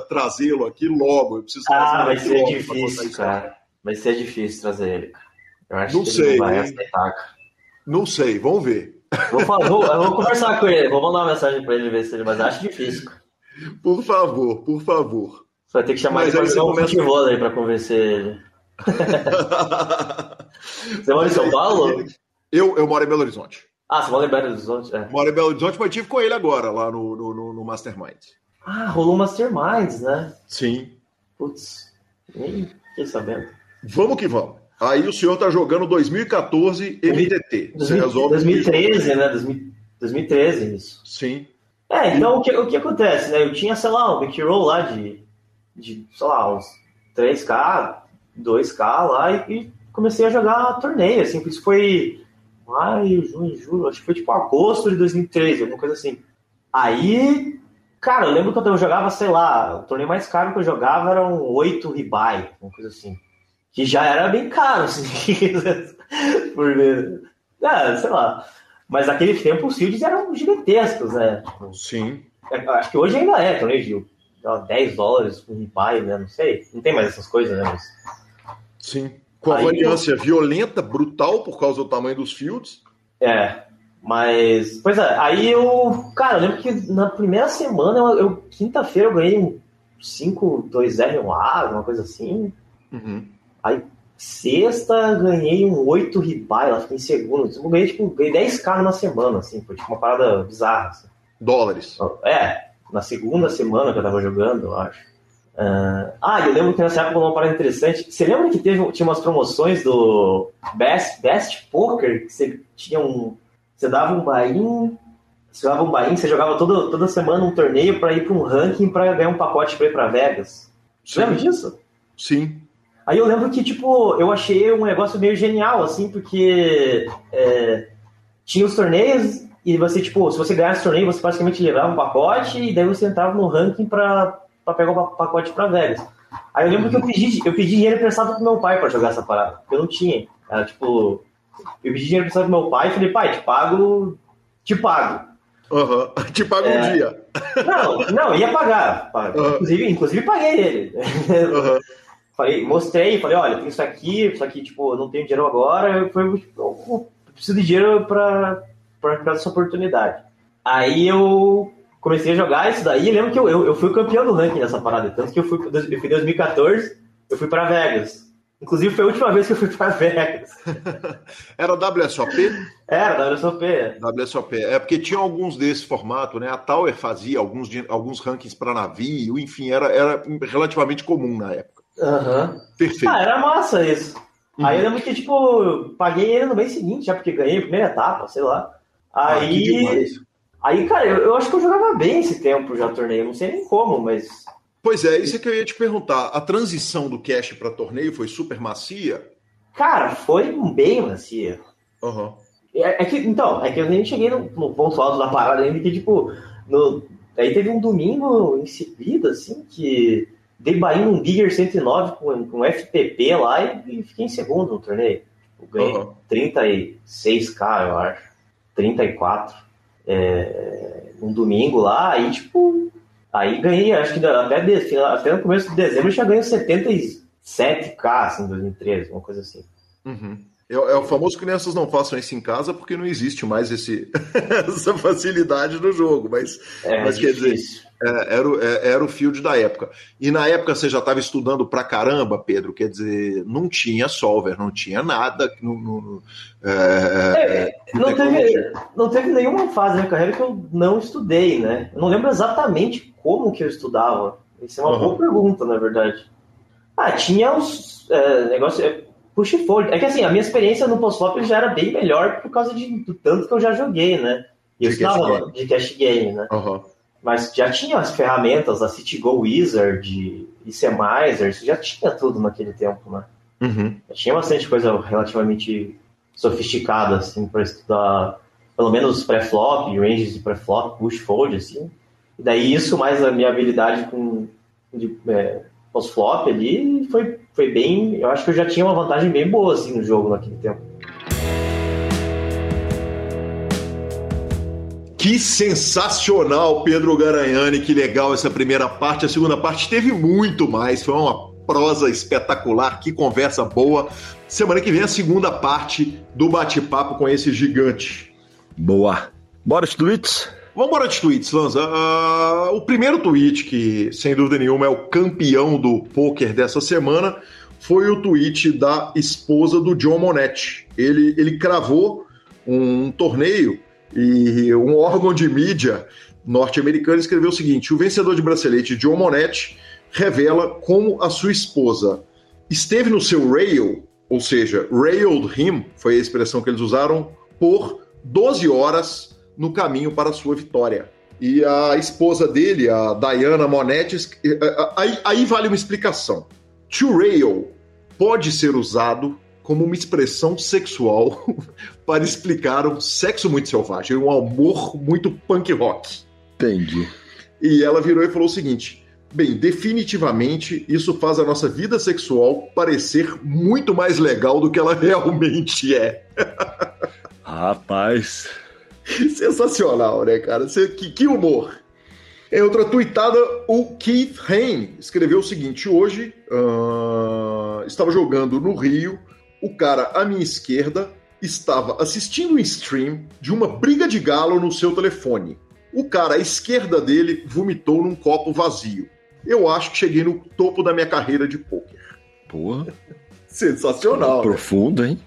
trazê-lo aqui logo. Eu preciso ah, vai ser difícil, cara. Vai ser difícil trazer ele, cara. Eu acho não que sei. Não, vai aceitar, não sei, vamos ver. Vou, vou, vou, conversar com ele, vou mandar uma mensagem para ele ver se ele. Mas acho difícil. Por favor, por favor. Você vai ter que chamar mas ele para um futebol aí para convencer ele. você mora em São Paulo? Eu, eu moro em Belo Horizonte. Ah, você mora em Belo Horizonte? É. Moro em Belo Horizonte, mas tive com ele agora, lá no, no, no Mastermind. Ah, rolou um Mastermind, né? Sim. Putz, nem fiquei sabendo. Vamos que vamos. Aí o senhor tá jogando 2014 MDT. 2013, né? 2013, isso. Sim. É, então o que, o que acontece, né? Eu tinha, sei lá, um bankroll lá de, de, sei lá, uns 3K, 2K lá e, e, comecei a jogar torneio, assim, isso foi maio, junho, julho, acho que foi tipo agosto de 2013, alguma coisa assim. Aí Cara, eu lembro quando eu jogava, sei lá, o torneio mais caro que eu jogava era um 8 ribai, uma coisa assim. Que já era bem caro, assim, por ver. É, sei lá. Mas naquele tempo os fields eram gigantescos, né? Sim. É, acho que hoje ainda é torneio de 10 dólares por ribai, né? Não sei. Não tem mais essas coisas, né? Mas... Sim. Com a variância eu... violenta, brutal, por causa do tamanho dos fields. É. Mas, pois é, aí eu, cara, eu lembro que na primeira semana, eu, eu quinta-feira eu ganhei um 5-2-0 um A, alguma coisa assim. Uhum. Aí sexta ganhei um 8 ribai, lá fiquei em segundo. Eu ganhei, tipo, ganhei 10 carros na semana, assim, foi tipo uma parada bizarra. Assim. Dólares. É, na segunda semana que eu tava jogando, eu acho. Uh, ah, eu lembro que nessa época uma parada interessante. Você lembra que teve, tinha umas promoções do Best, Best Poker, que você tinha um você dava um bain, você dava um você jogava toda, toda semana um torneio para ir para um ranking para ganhar um pacote para ir para Vegas. Você lembra disso? Sim. Aí eu lembro que, tipo, eu achei um negócio meio genial, assim, porque é, tinha os torneios e você, tipo, se você ganhasse o torneio, você basicamente levava um pacote e daí você entrava no ranking para pegar o pacote para Vegas. Aí eu lembro que eu pedi, eu pedi dinheiro emprestado pro meu pai para jogar essa parada, porque eu não tinha. Era, tipo, eu pedi dinheiro pro meu pai e falei, pai, te pago, te pago. Uhum. Te pago é... um dia. Não, não, ia pagar. Uhum. Inclusive, inclusive paguei ele. Uhum. Falei, mostrei, falei, olha, tem isso aqui, isso aqui, tipo, não tenho dinheiro agora, eu, falei, eu preciso de dinheiro para para essa oportunidade. Aí eu comecei a jogar isso daí, lembro que eu, eu, eu fui campeão do ranking nessa parada, tanto que eu fui, eu fui em 2014, eu fui para Vegas. Inclusive, foi a última vez que eu fui para Vegas. Era WSOP? Era, WSOP. WSOP. É porque tinha alguns desses formatos, né? A Tower fazia alguns, alguns rankings para navio, enfim, era, era relativamente comum na época. Aham. Uhum. Perfeito. Ah, era massa isso. Uhum. Aí eu lembro que, tipo, paguei ele no mês seguinte, já porque ganhei a primeira etapa, sei lá. Ah, aí. Ah, aí, cara, eu, eu acho que eu jogava bem esse tempo já torneio, não sei nem como, mas Pois é, isso é que eu ia te perguntar. A transição do cash para torneio foi super macia? Cara, foi bem macia. Uhum. É, é, que, então, é que eu nem cheguei no, no ponto alto da parada ainda, que, tipo, no, aí teve um domingo em seguida, assim, que dei Bahia num Bigger 109 com, com FPP lá e, e, fiquei em segundo no torneio. Eu ganhei uhum. 36k, eu acho. 34. É, um domingo lá, aí, tipo, Aí ganhei, acho que até, de, até no começo de dezembro eu já ganhei 77k, assim, em 2013, uma coisa assim. Uhum. É, é, o famoso crianças não façam isso em casa porque não existe mais esse, essa facilidade no jogo, mas, é, mas quer dizer, é, era, é, era o field da época. E na época você já estava estudando pra caramba, Pedro, quer dizer, não tinha solver, não tinha nada. No, no, é, não, teve, não teve nenhuma fase na carreira que eu não estudei, né? Eu não lembro exatamente como que eu estudava. Isso é uma uhum. boa pergunta, na verdade. Ah, tinha os negócios push forward. É que assim, a minha experiência no post-flop já era bem melhor por causa de, do tanto que eu já joguei, né? E eu estava de cash game, né? Uhum. Mas já tinha as ferramentas da CityGo Wizard, ICMizer, isso já tinha tudo naquele tempo, né? Uhum. Já tinha bastante coisa relativamente sofisticada, assim, para estudar pelo menos pré-flop, ranges de pré-flop, push fold, assim. E daí isso, mais a minha habilidade com de, é, pós-flop ali, foi, foi bem. Eu acho que eu já tinha uma vantagem bem boa assim, no jogo naquele tempo. Que sensacional, Pedro Garanhani, que legal essa primeira parte. A segunda parte teve muito mais, foi uma prosa espetacular, que conversa boa. Semana que vem a segunda parte do bate-papo com esse gigante. Boa. Bora os tweets? Vamos embora de tweets, Lanza. Uh, o primeiro tweet, que sem dúvida nenhuma é o campeão do poker dessa semana, foi o tweet da esposa do John Monetti. Ele, ele cravou um torneio e um órgão de mídia norte-americano escreveu o seguinte: o vencedor de bracelete John Monetti revela como a sua esposa esteve no seu rail, ou seja, railed him, foi a expressão que eles usaram, por 12 horas no caminho para a sua vitória. E a esposa dele, a Diana Monetti, eh, eh, aí, aí vale uma explicação. To rail pode ser usado como uma expressão sexual para explicar um sexo muito selvagem, um amor muito punk rock. Entendi. E ela virou e falou o seguinte: Bem, definitivamente isso faz a nossa vida sexual parecer muito mais legal do que ela realmente é. Rapaz. Sensacional, né, cara? Que, que humor. Em outra tuitada, o Keith Hain escreveu o seguinte: hoje uh, estava jogando no Rio, o cara à minha esquerda estava assistindo um stream de uma briga de galo no seu telefone. O cara à esquerda dele vomitou num copo vazio. Eu acho que cheguei no topo da minha carreira de pôquer. Porra. Sensacional. Profundo, né? hein?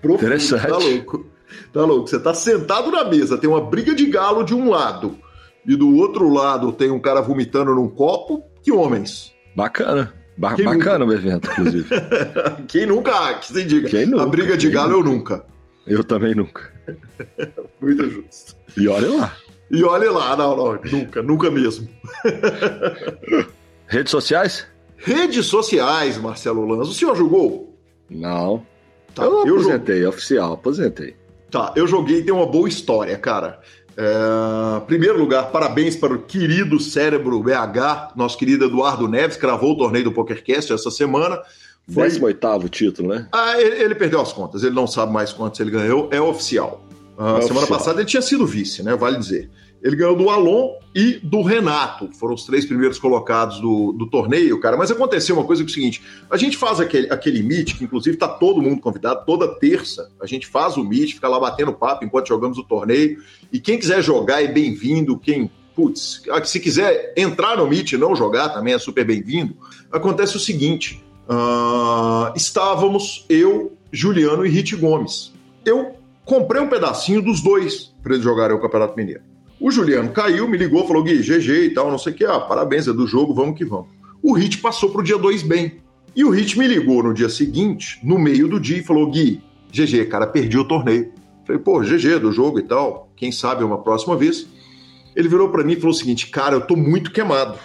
Profundo, Interessante. Tá louco. Tá louco. Você tá sentado na mesa, tem uma briga de galo de um lado e do outro lado tem um cara vomitando num copo. Que homens. Bacana. Ba Quem bacana nunca? o evento, inclusive. Quem nunca, que se diga. Quem nunca? A briga de galo nunca? eu nunca. Eu também nunca. Muito justo. E olha lá. E olha lá, não, não, nunca, nunca mesmo. Redes sociais? Redes sociais, Marcelo Lanz. O senhor jogou? Não. Tá, eu, eu aposentei, joguei. oficial, aposentei. Tá, eu joguei e tem uma boa história, cara. É, primeiro lugar, parabéns para o querido cérebro BH, nosso querido Eduardo Neves, cravou o torneio do PokerCast essa semana. Foi... 18 título, né? Ah, ele, ele, perdeu as contas, ele não sabe mais quantos ele ganhou, é oficial. Uh, é semana oficial. passada ele tinha sido vice, né? Vale dizer. Ele ganhou do Alon e do Renato, foram os três primeiros colocados do, do torneio, cara. Mas aconteceu uma coisa que é o seguinte: a gente faz aquele, aquele meet, que inclusive tá todo mundo convidado, toda terça, a gente faz o meet, fica lá batendo papo enquanto jogamos o torneio. E quem quiser jogar é bem-vindo, quem putz, se quiser entrar no Meet e não jogar também é super bem-vindo. Acontece o seguinte: uh, estávamos eu, Juliano e Rit Gomes. Eu comprei um pedacinho dos dois para eles jogarem o Campeonato Mineiro. O Juliano caiu, me ligou, falou: Gui, GG e tal, não sei o que. Ah, parabéns, é do jogo, vamos que vamos. O Hit passou pro dia 2 bem. E o Hit me ligou no dia seguinte, no meio do dia, e falou: Gui, GG, cara, perdi o torneio. Falei, pô, GG do jogo e tal, quem sabe uma próxima vez. Ele virou para mim e falou o seguinte: cara, eu tô muito queimado.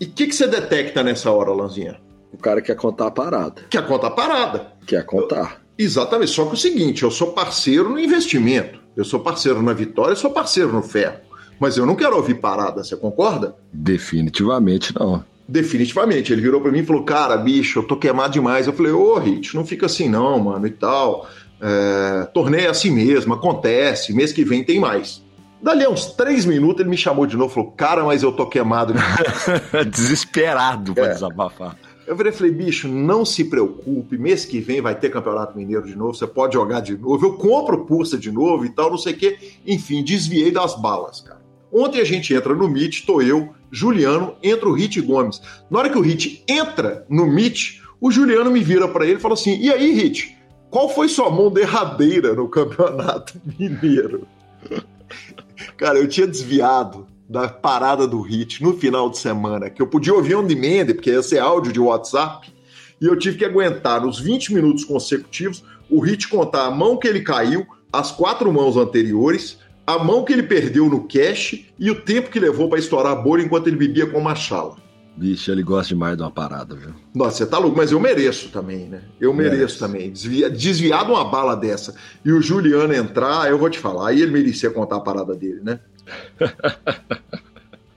E o que, que você detecta nessa hora, Lanzinha? O cara quer contar a parada. Quer contar a parada. Quer contar. Eu, exatamente. Só que é o seguinte: eu sou parceiro no investimento. Eu sou parceiro na vitória, eu sou parceiro no ferro. Mas eu não quero ouvir parada, você concorda? Definitivamente não. Definitivamente. Ele virou para mim e falou: Cara, bicho, eu tô queimado demais. Eu falei: Ô, Rit, não fica assim não, mano, e tal. É, torneio é assim mesmo, acontece. Mês que vem tem mais. Dali a uns três minutos ele me chamou de novo falou: Cara, mas eu tô queimado. Desesperado pra é. desabafar. Eu virei e falei, bicho, não se preocupe, mês que vem vai ter Campeonato Mineiro de novo, você pode jogar de novo, eu compro pulsa de novo e tal, não sei o quê. Enfim, desviei das balas, cara. Ontem a gente entra no Meet, tô eu, Juliano, entra o Rit Gomes. Na hora que o Rit entra no Meet, o Juliano me vira para ele e fala assim: E aí, Rit, qual foi sua mão derradeira no Campeonato Mineiro? Cara, eu tinha desviado da parada do Hit no final de semana, que eu podia ouvir on demand, porque ia ser áudio de WhatsApp, e eu tive que aguentar nos 20 minutos consecutivos o Hit contar a mão que ele caiu, as quatro mãos anteriores, a mão que ele perdeu no cash e o tempo que levou para estourar a bolha enquanto ele bebia com uma chala. Bicho, ele gosta demais de uma parada, viu? Nossa, você tá louco, mas eu mereço também, né? Eu mereço também. Desvia, desviar de uma bala dessa e o Juliano entrar, eu vou te falar. Aí ele merecia contar a parada dele, né?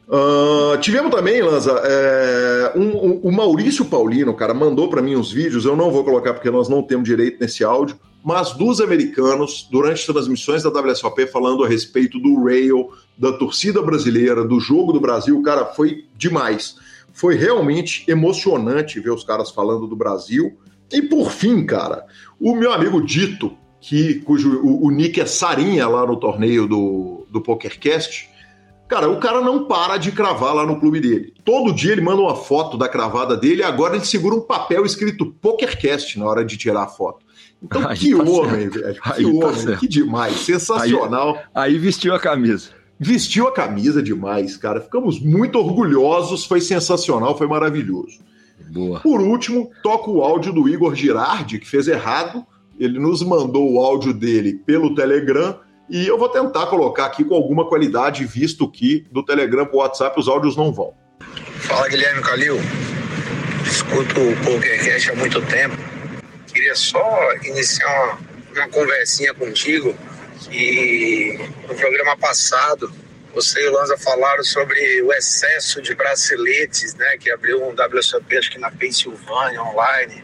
Uh, tivemos também, Lanza, é, um, um, o Maurício Paulino, cara, mandou para mim uns vídeos, eu não vou colocar porque nós não temos direito nesse áudio, mas dos americanos, durante transmissões da WSOP, falando a respeito do Rail, da torcida brasileira, do jogo do Brasil, cara, foi demais. Foi realmente emocionante ver os caras falando do Brasil. E por fim, cara, o meu amigo Dito, que, cujo o, o nick é Sarinha lá no torneio do, do PokerCast, Cara, o cara não para de cravar lá no clube dele. Todo dia ele manda uma foto da cravada dele e agora ele segura um papel escrito PokerCast na hora de tirar a foto. Então, aí que tá homem, certo. velho. Que aí tá homem, tá que demais. Sensacional. Aí, aí, vestiu a camisa. Vestiu a camisa demais, cara. Ficamos muito orgulhosos. Foi sensacional, foi maravilhoso. Boa. Por último, toca o áudio do Igor Girardi, que fez errado. Ele nos mandou o áudio dele pelo Telegram. E eu vou tentar colocar aqui com alguma qualidade, visto que do Telegram para o WhatsApp os áudios não vão. Fala, Guilherme Calil. Escuto o PokerCast há muito tempo queria só iniciar uma, uma conversinha contigo que no programa passado Você e o Lanza falaram sobre o excesso de braceletes, né? Que abriu um WSOP, acho que na Pensilvânia, online.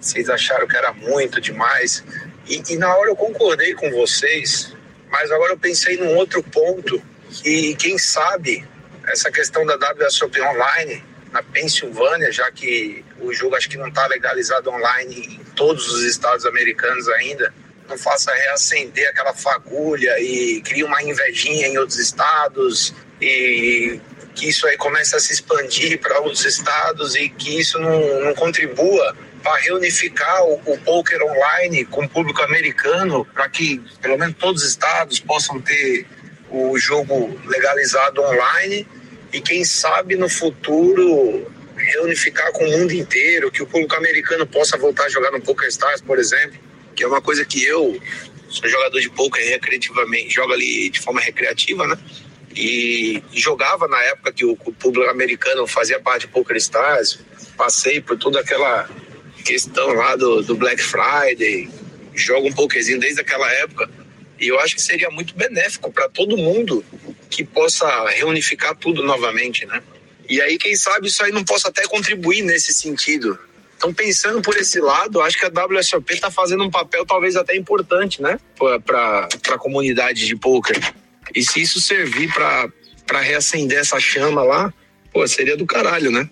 Vocês acharam que era muito demais. E, e na hora eu concordei com vocês, mas agora eu pensei num outro ponto. E quem sabe essa questão da WSOP online na Pensilvânia, já que o jogo acho que não está legalizado online em todos os estados americanos ainda, não faça reacender aquela fagulha e crie uma invejinha em outros estados e que isso aí comece a se expandir para outros estados e que isso não, não contribua para reunificar o, o poker online com o público americano, para que pelo menos todos os estados possam ter o jogo legalizado online e quem sabe no futuro reunificar com o mundo inteiro, que o público americano possa voltar a jogar no PokerStars, por exemplo, que é uma coisa que eu sou jogador de poker recreativamente, jogo ali de forma recreativa, né? E jogava na época que o público americano fazia parte de PokerStars, passei por toda aquela questão lá do, do Black Friday, jogo um pokerzinho desde aquela época. E eu acho que seria muito benéfico para todo mundo que possa reunificar tudo novamente, né? E aí, quem sabe isso aí não possa até contribuir nesse sentido. Então, pensando por esse lado, acho que a WSOP está fazendo um papel talvez até importante, né? Para a comunidade de poker. E se isso servir para reacender essa chama lá, pô, seria do caralho, né?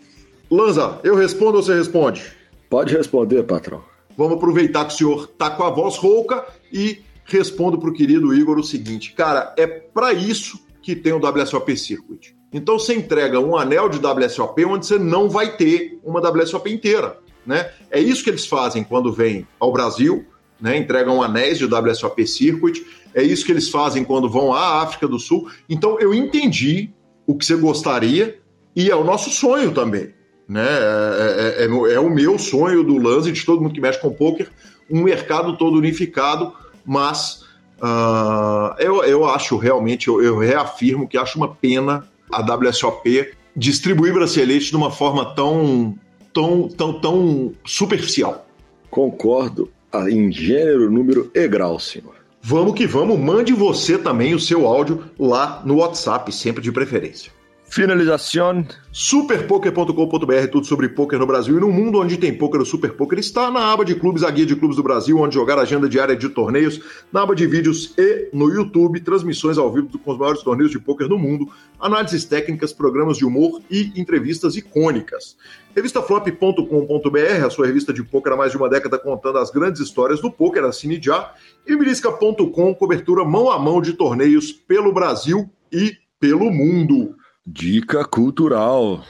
Lanza, eu respondo ou você responde? Pode responder, patrão. Vamos aproveitar que o senhor tá com a voz rouca e respondo para o querido Igor o seguinte: cara, é para isso que tem o WSOP Circuit. Então você entrega um anel de WSOP onde você não vai ter uma WSOP inteira. Né? É isso que eles fazem quando vêm ao Brasil, né? entregam anéis de WSOP Circuit. É isso que eles fazem quando vão à África do Sul. Então eu entendi o que você gostaria e é o nosso sonho também. Né? É, é, é, é o meu sonho do Lance, de todo mundo que mexe com poker, um mercado todo unificado, mas uh, eu, eu acho realmente, eu, eu reafirmo que acho uma pena a WSOP distribuir braceletes de uma forma tão, tão, tão, tão superficial. Concordo em gênero, número e grau, senhor. Vamos que vamos, mande você também o seu áudio lá no WhatsApp, sempre de preferência. Finalização. Superpoker.com.br, tudo sobre poker no Brasil e no mundo onde tem poker. O Super Poker está na aba de clubes, a guia de clubes do Brasil, onde jogar agenda diária de torneios, na aba de vídeos e no YouTube, transmissões ao vivo com os maiores torneios de poker do mundo, análises técnicas, programas de humor e entrevistas icônicas. Revistaflop.com.br, a sua revista de poker há mais de uma década contando as grandes histórias do poker, assine já. E Mirisca.com, cobertura mão a mão de torneios pelo Brasil e pelo mundo. Dica cultural.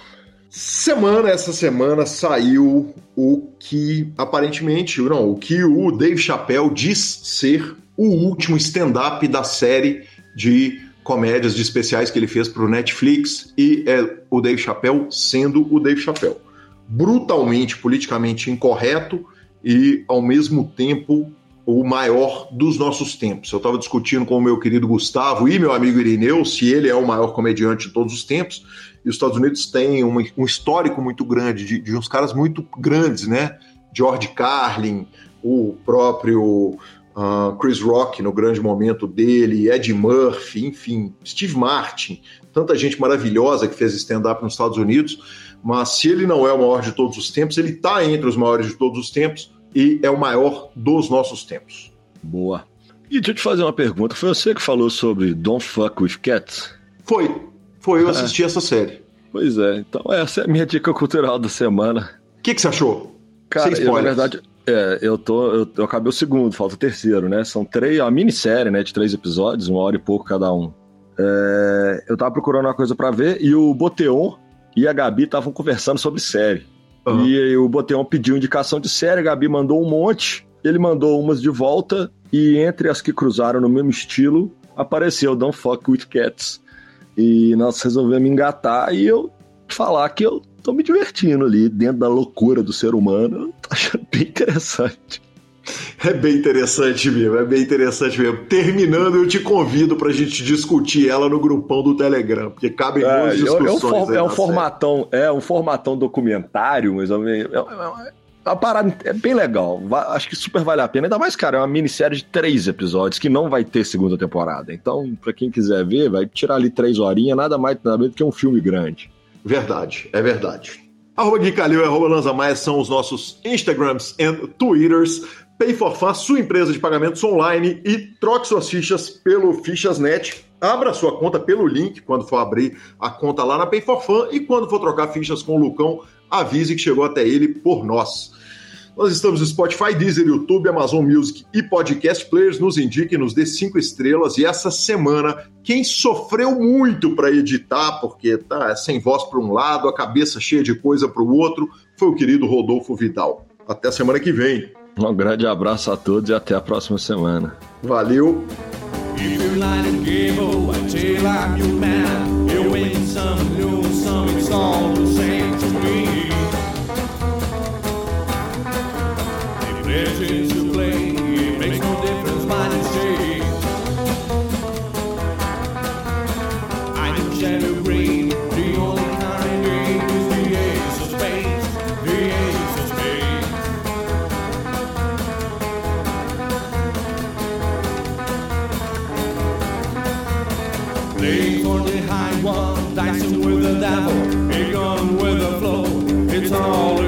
Semana, essa semana saiu o que aparentemente, não, o que o Dave Chappelle diz ser o último stand-up da série de comédias de especiais que ele fez para o Netflix e é o Dave Chappelle sendo o Dave Chappelle. Brutalmente politicamente incorreto e ao mesmo tempo o maior dos nossos tempos. Eu estava discutindo com o meu querido Gustavo e meu amigo Irineu se ele é o maior comediante de todos os tempos. E os Estados Unidos têm um, um histórico muito grande, de, de, uns caras muito grandes, né? George Carlin, o próprio uh, Chris Rock no grande momento dele, Ed Murphy, enfim, Steve Martin, tanta gente maravilhosa que fez stand-up nos Estados Unidos. Mas se ele não é o maior de todos os tempos, ele está entre os maiores de todos os tempos e é o maior dos nossos tempos. Boa. E deixa eu te fazer uma pergunta. Foi você que falou sobre Don't Fuck With Cats? Foi. Foi, eu é. assisti essa série. Pois é. Então essa é a minha dica cultural da semana. O que, que você achou? Cara, eu, na verdade, é, eu, tô, eu, eu, acabei o segundo, falta o terceiro, né? São três, é uma minissérie, né? De três episódios, uma hora e pouco cada um. É, eu tava procurando uma coisa para ver e o Boteon e a Gabi estavam conversando sobre série. Uhum. E o Boteon pediu indicação de série, a Gabi mandou um monte, ele mandou umas de volta, e entre as que cruzaram no mesmo estilo, apareceu Don't Fuck With Cats. E nós resolvemos engatar e eu falar que eu tô me divertindo ali, dentro da loucura do ser humano, eu tô achando bem interessante. É bem interessante mesmo, é bem interessante mesmo. Terminando, eu te convido pra gente discutir ela no grupão do Telegram, porque cabem é, boas discussões. É um, é um formatão, é um formatão documentário, mas é, é, é, a parada é bem legal. Acho que super vale a pena. Ainda mais, cara, é uma minissérie de três episódios que não vai ter segunda temporada. Então, pra quem quiser ver, vai tirar ali três horinhas, nada mais nada menos do que um filme grande. Verdade, é verdade. Arroba Gui Calil e arroba Lanza Maia são os nossos Instagrams e Twitters. Pay for Fun, sua empresa de pagamentos online e troque suas fichas pelo Fichasnet. Abra sua conta pelo link quando for abrir a conta lá na Pay for Fun e quando for trocar fichas com o Lucão, avise que chegou até ele por nós. Nós estamos no Spotify, Deezer, YouTube, Amazon Music e Podcast Players. Nos indique, nos dê cinco estrelas. E essa semana, quem sofreu muito para editar, porque tá sem voz para um lado, a cabeça cheia de coisa para o outro, foi o querido Rodolfo Vidal. Até semana que vem. Um grande abraço a todos e até a próxima semana. Valeu! All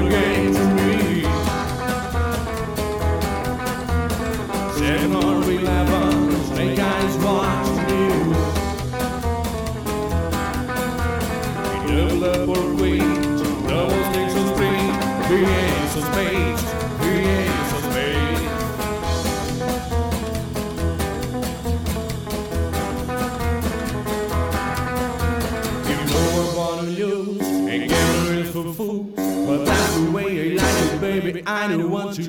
I don't want to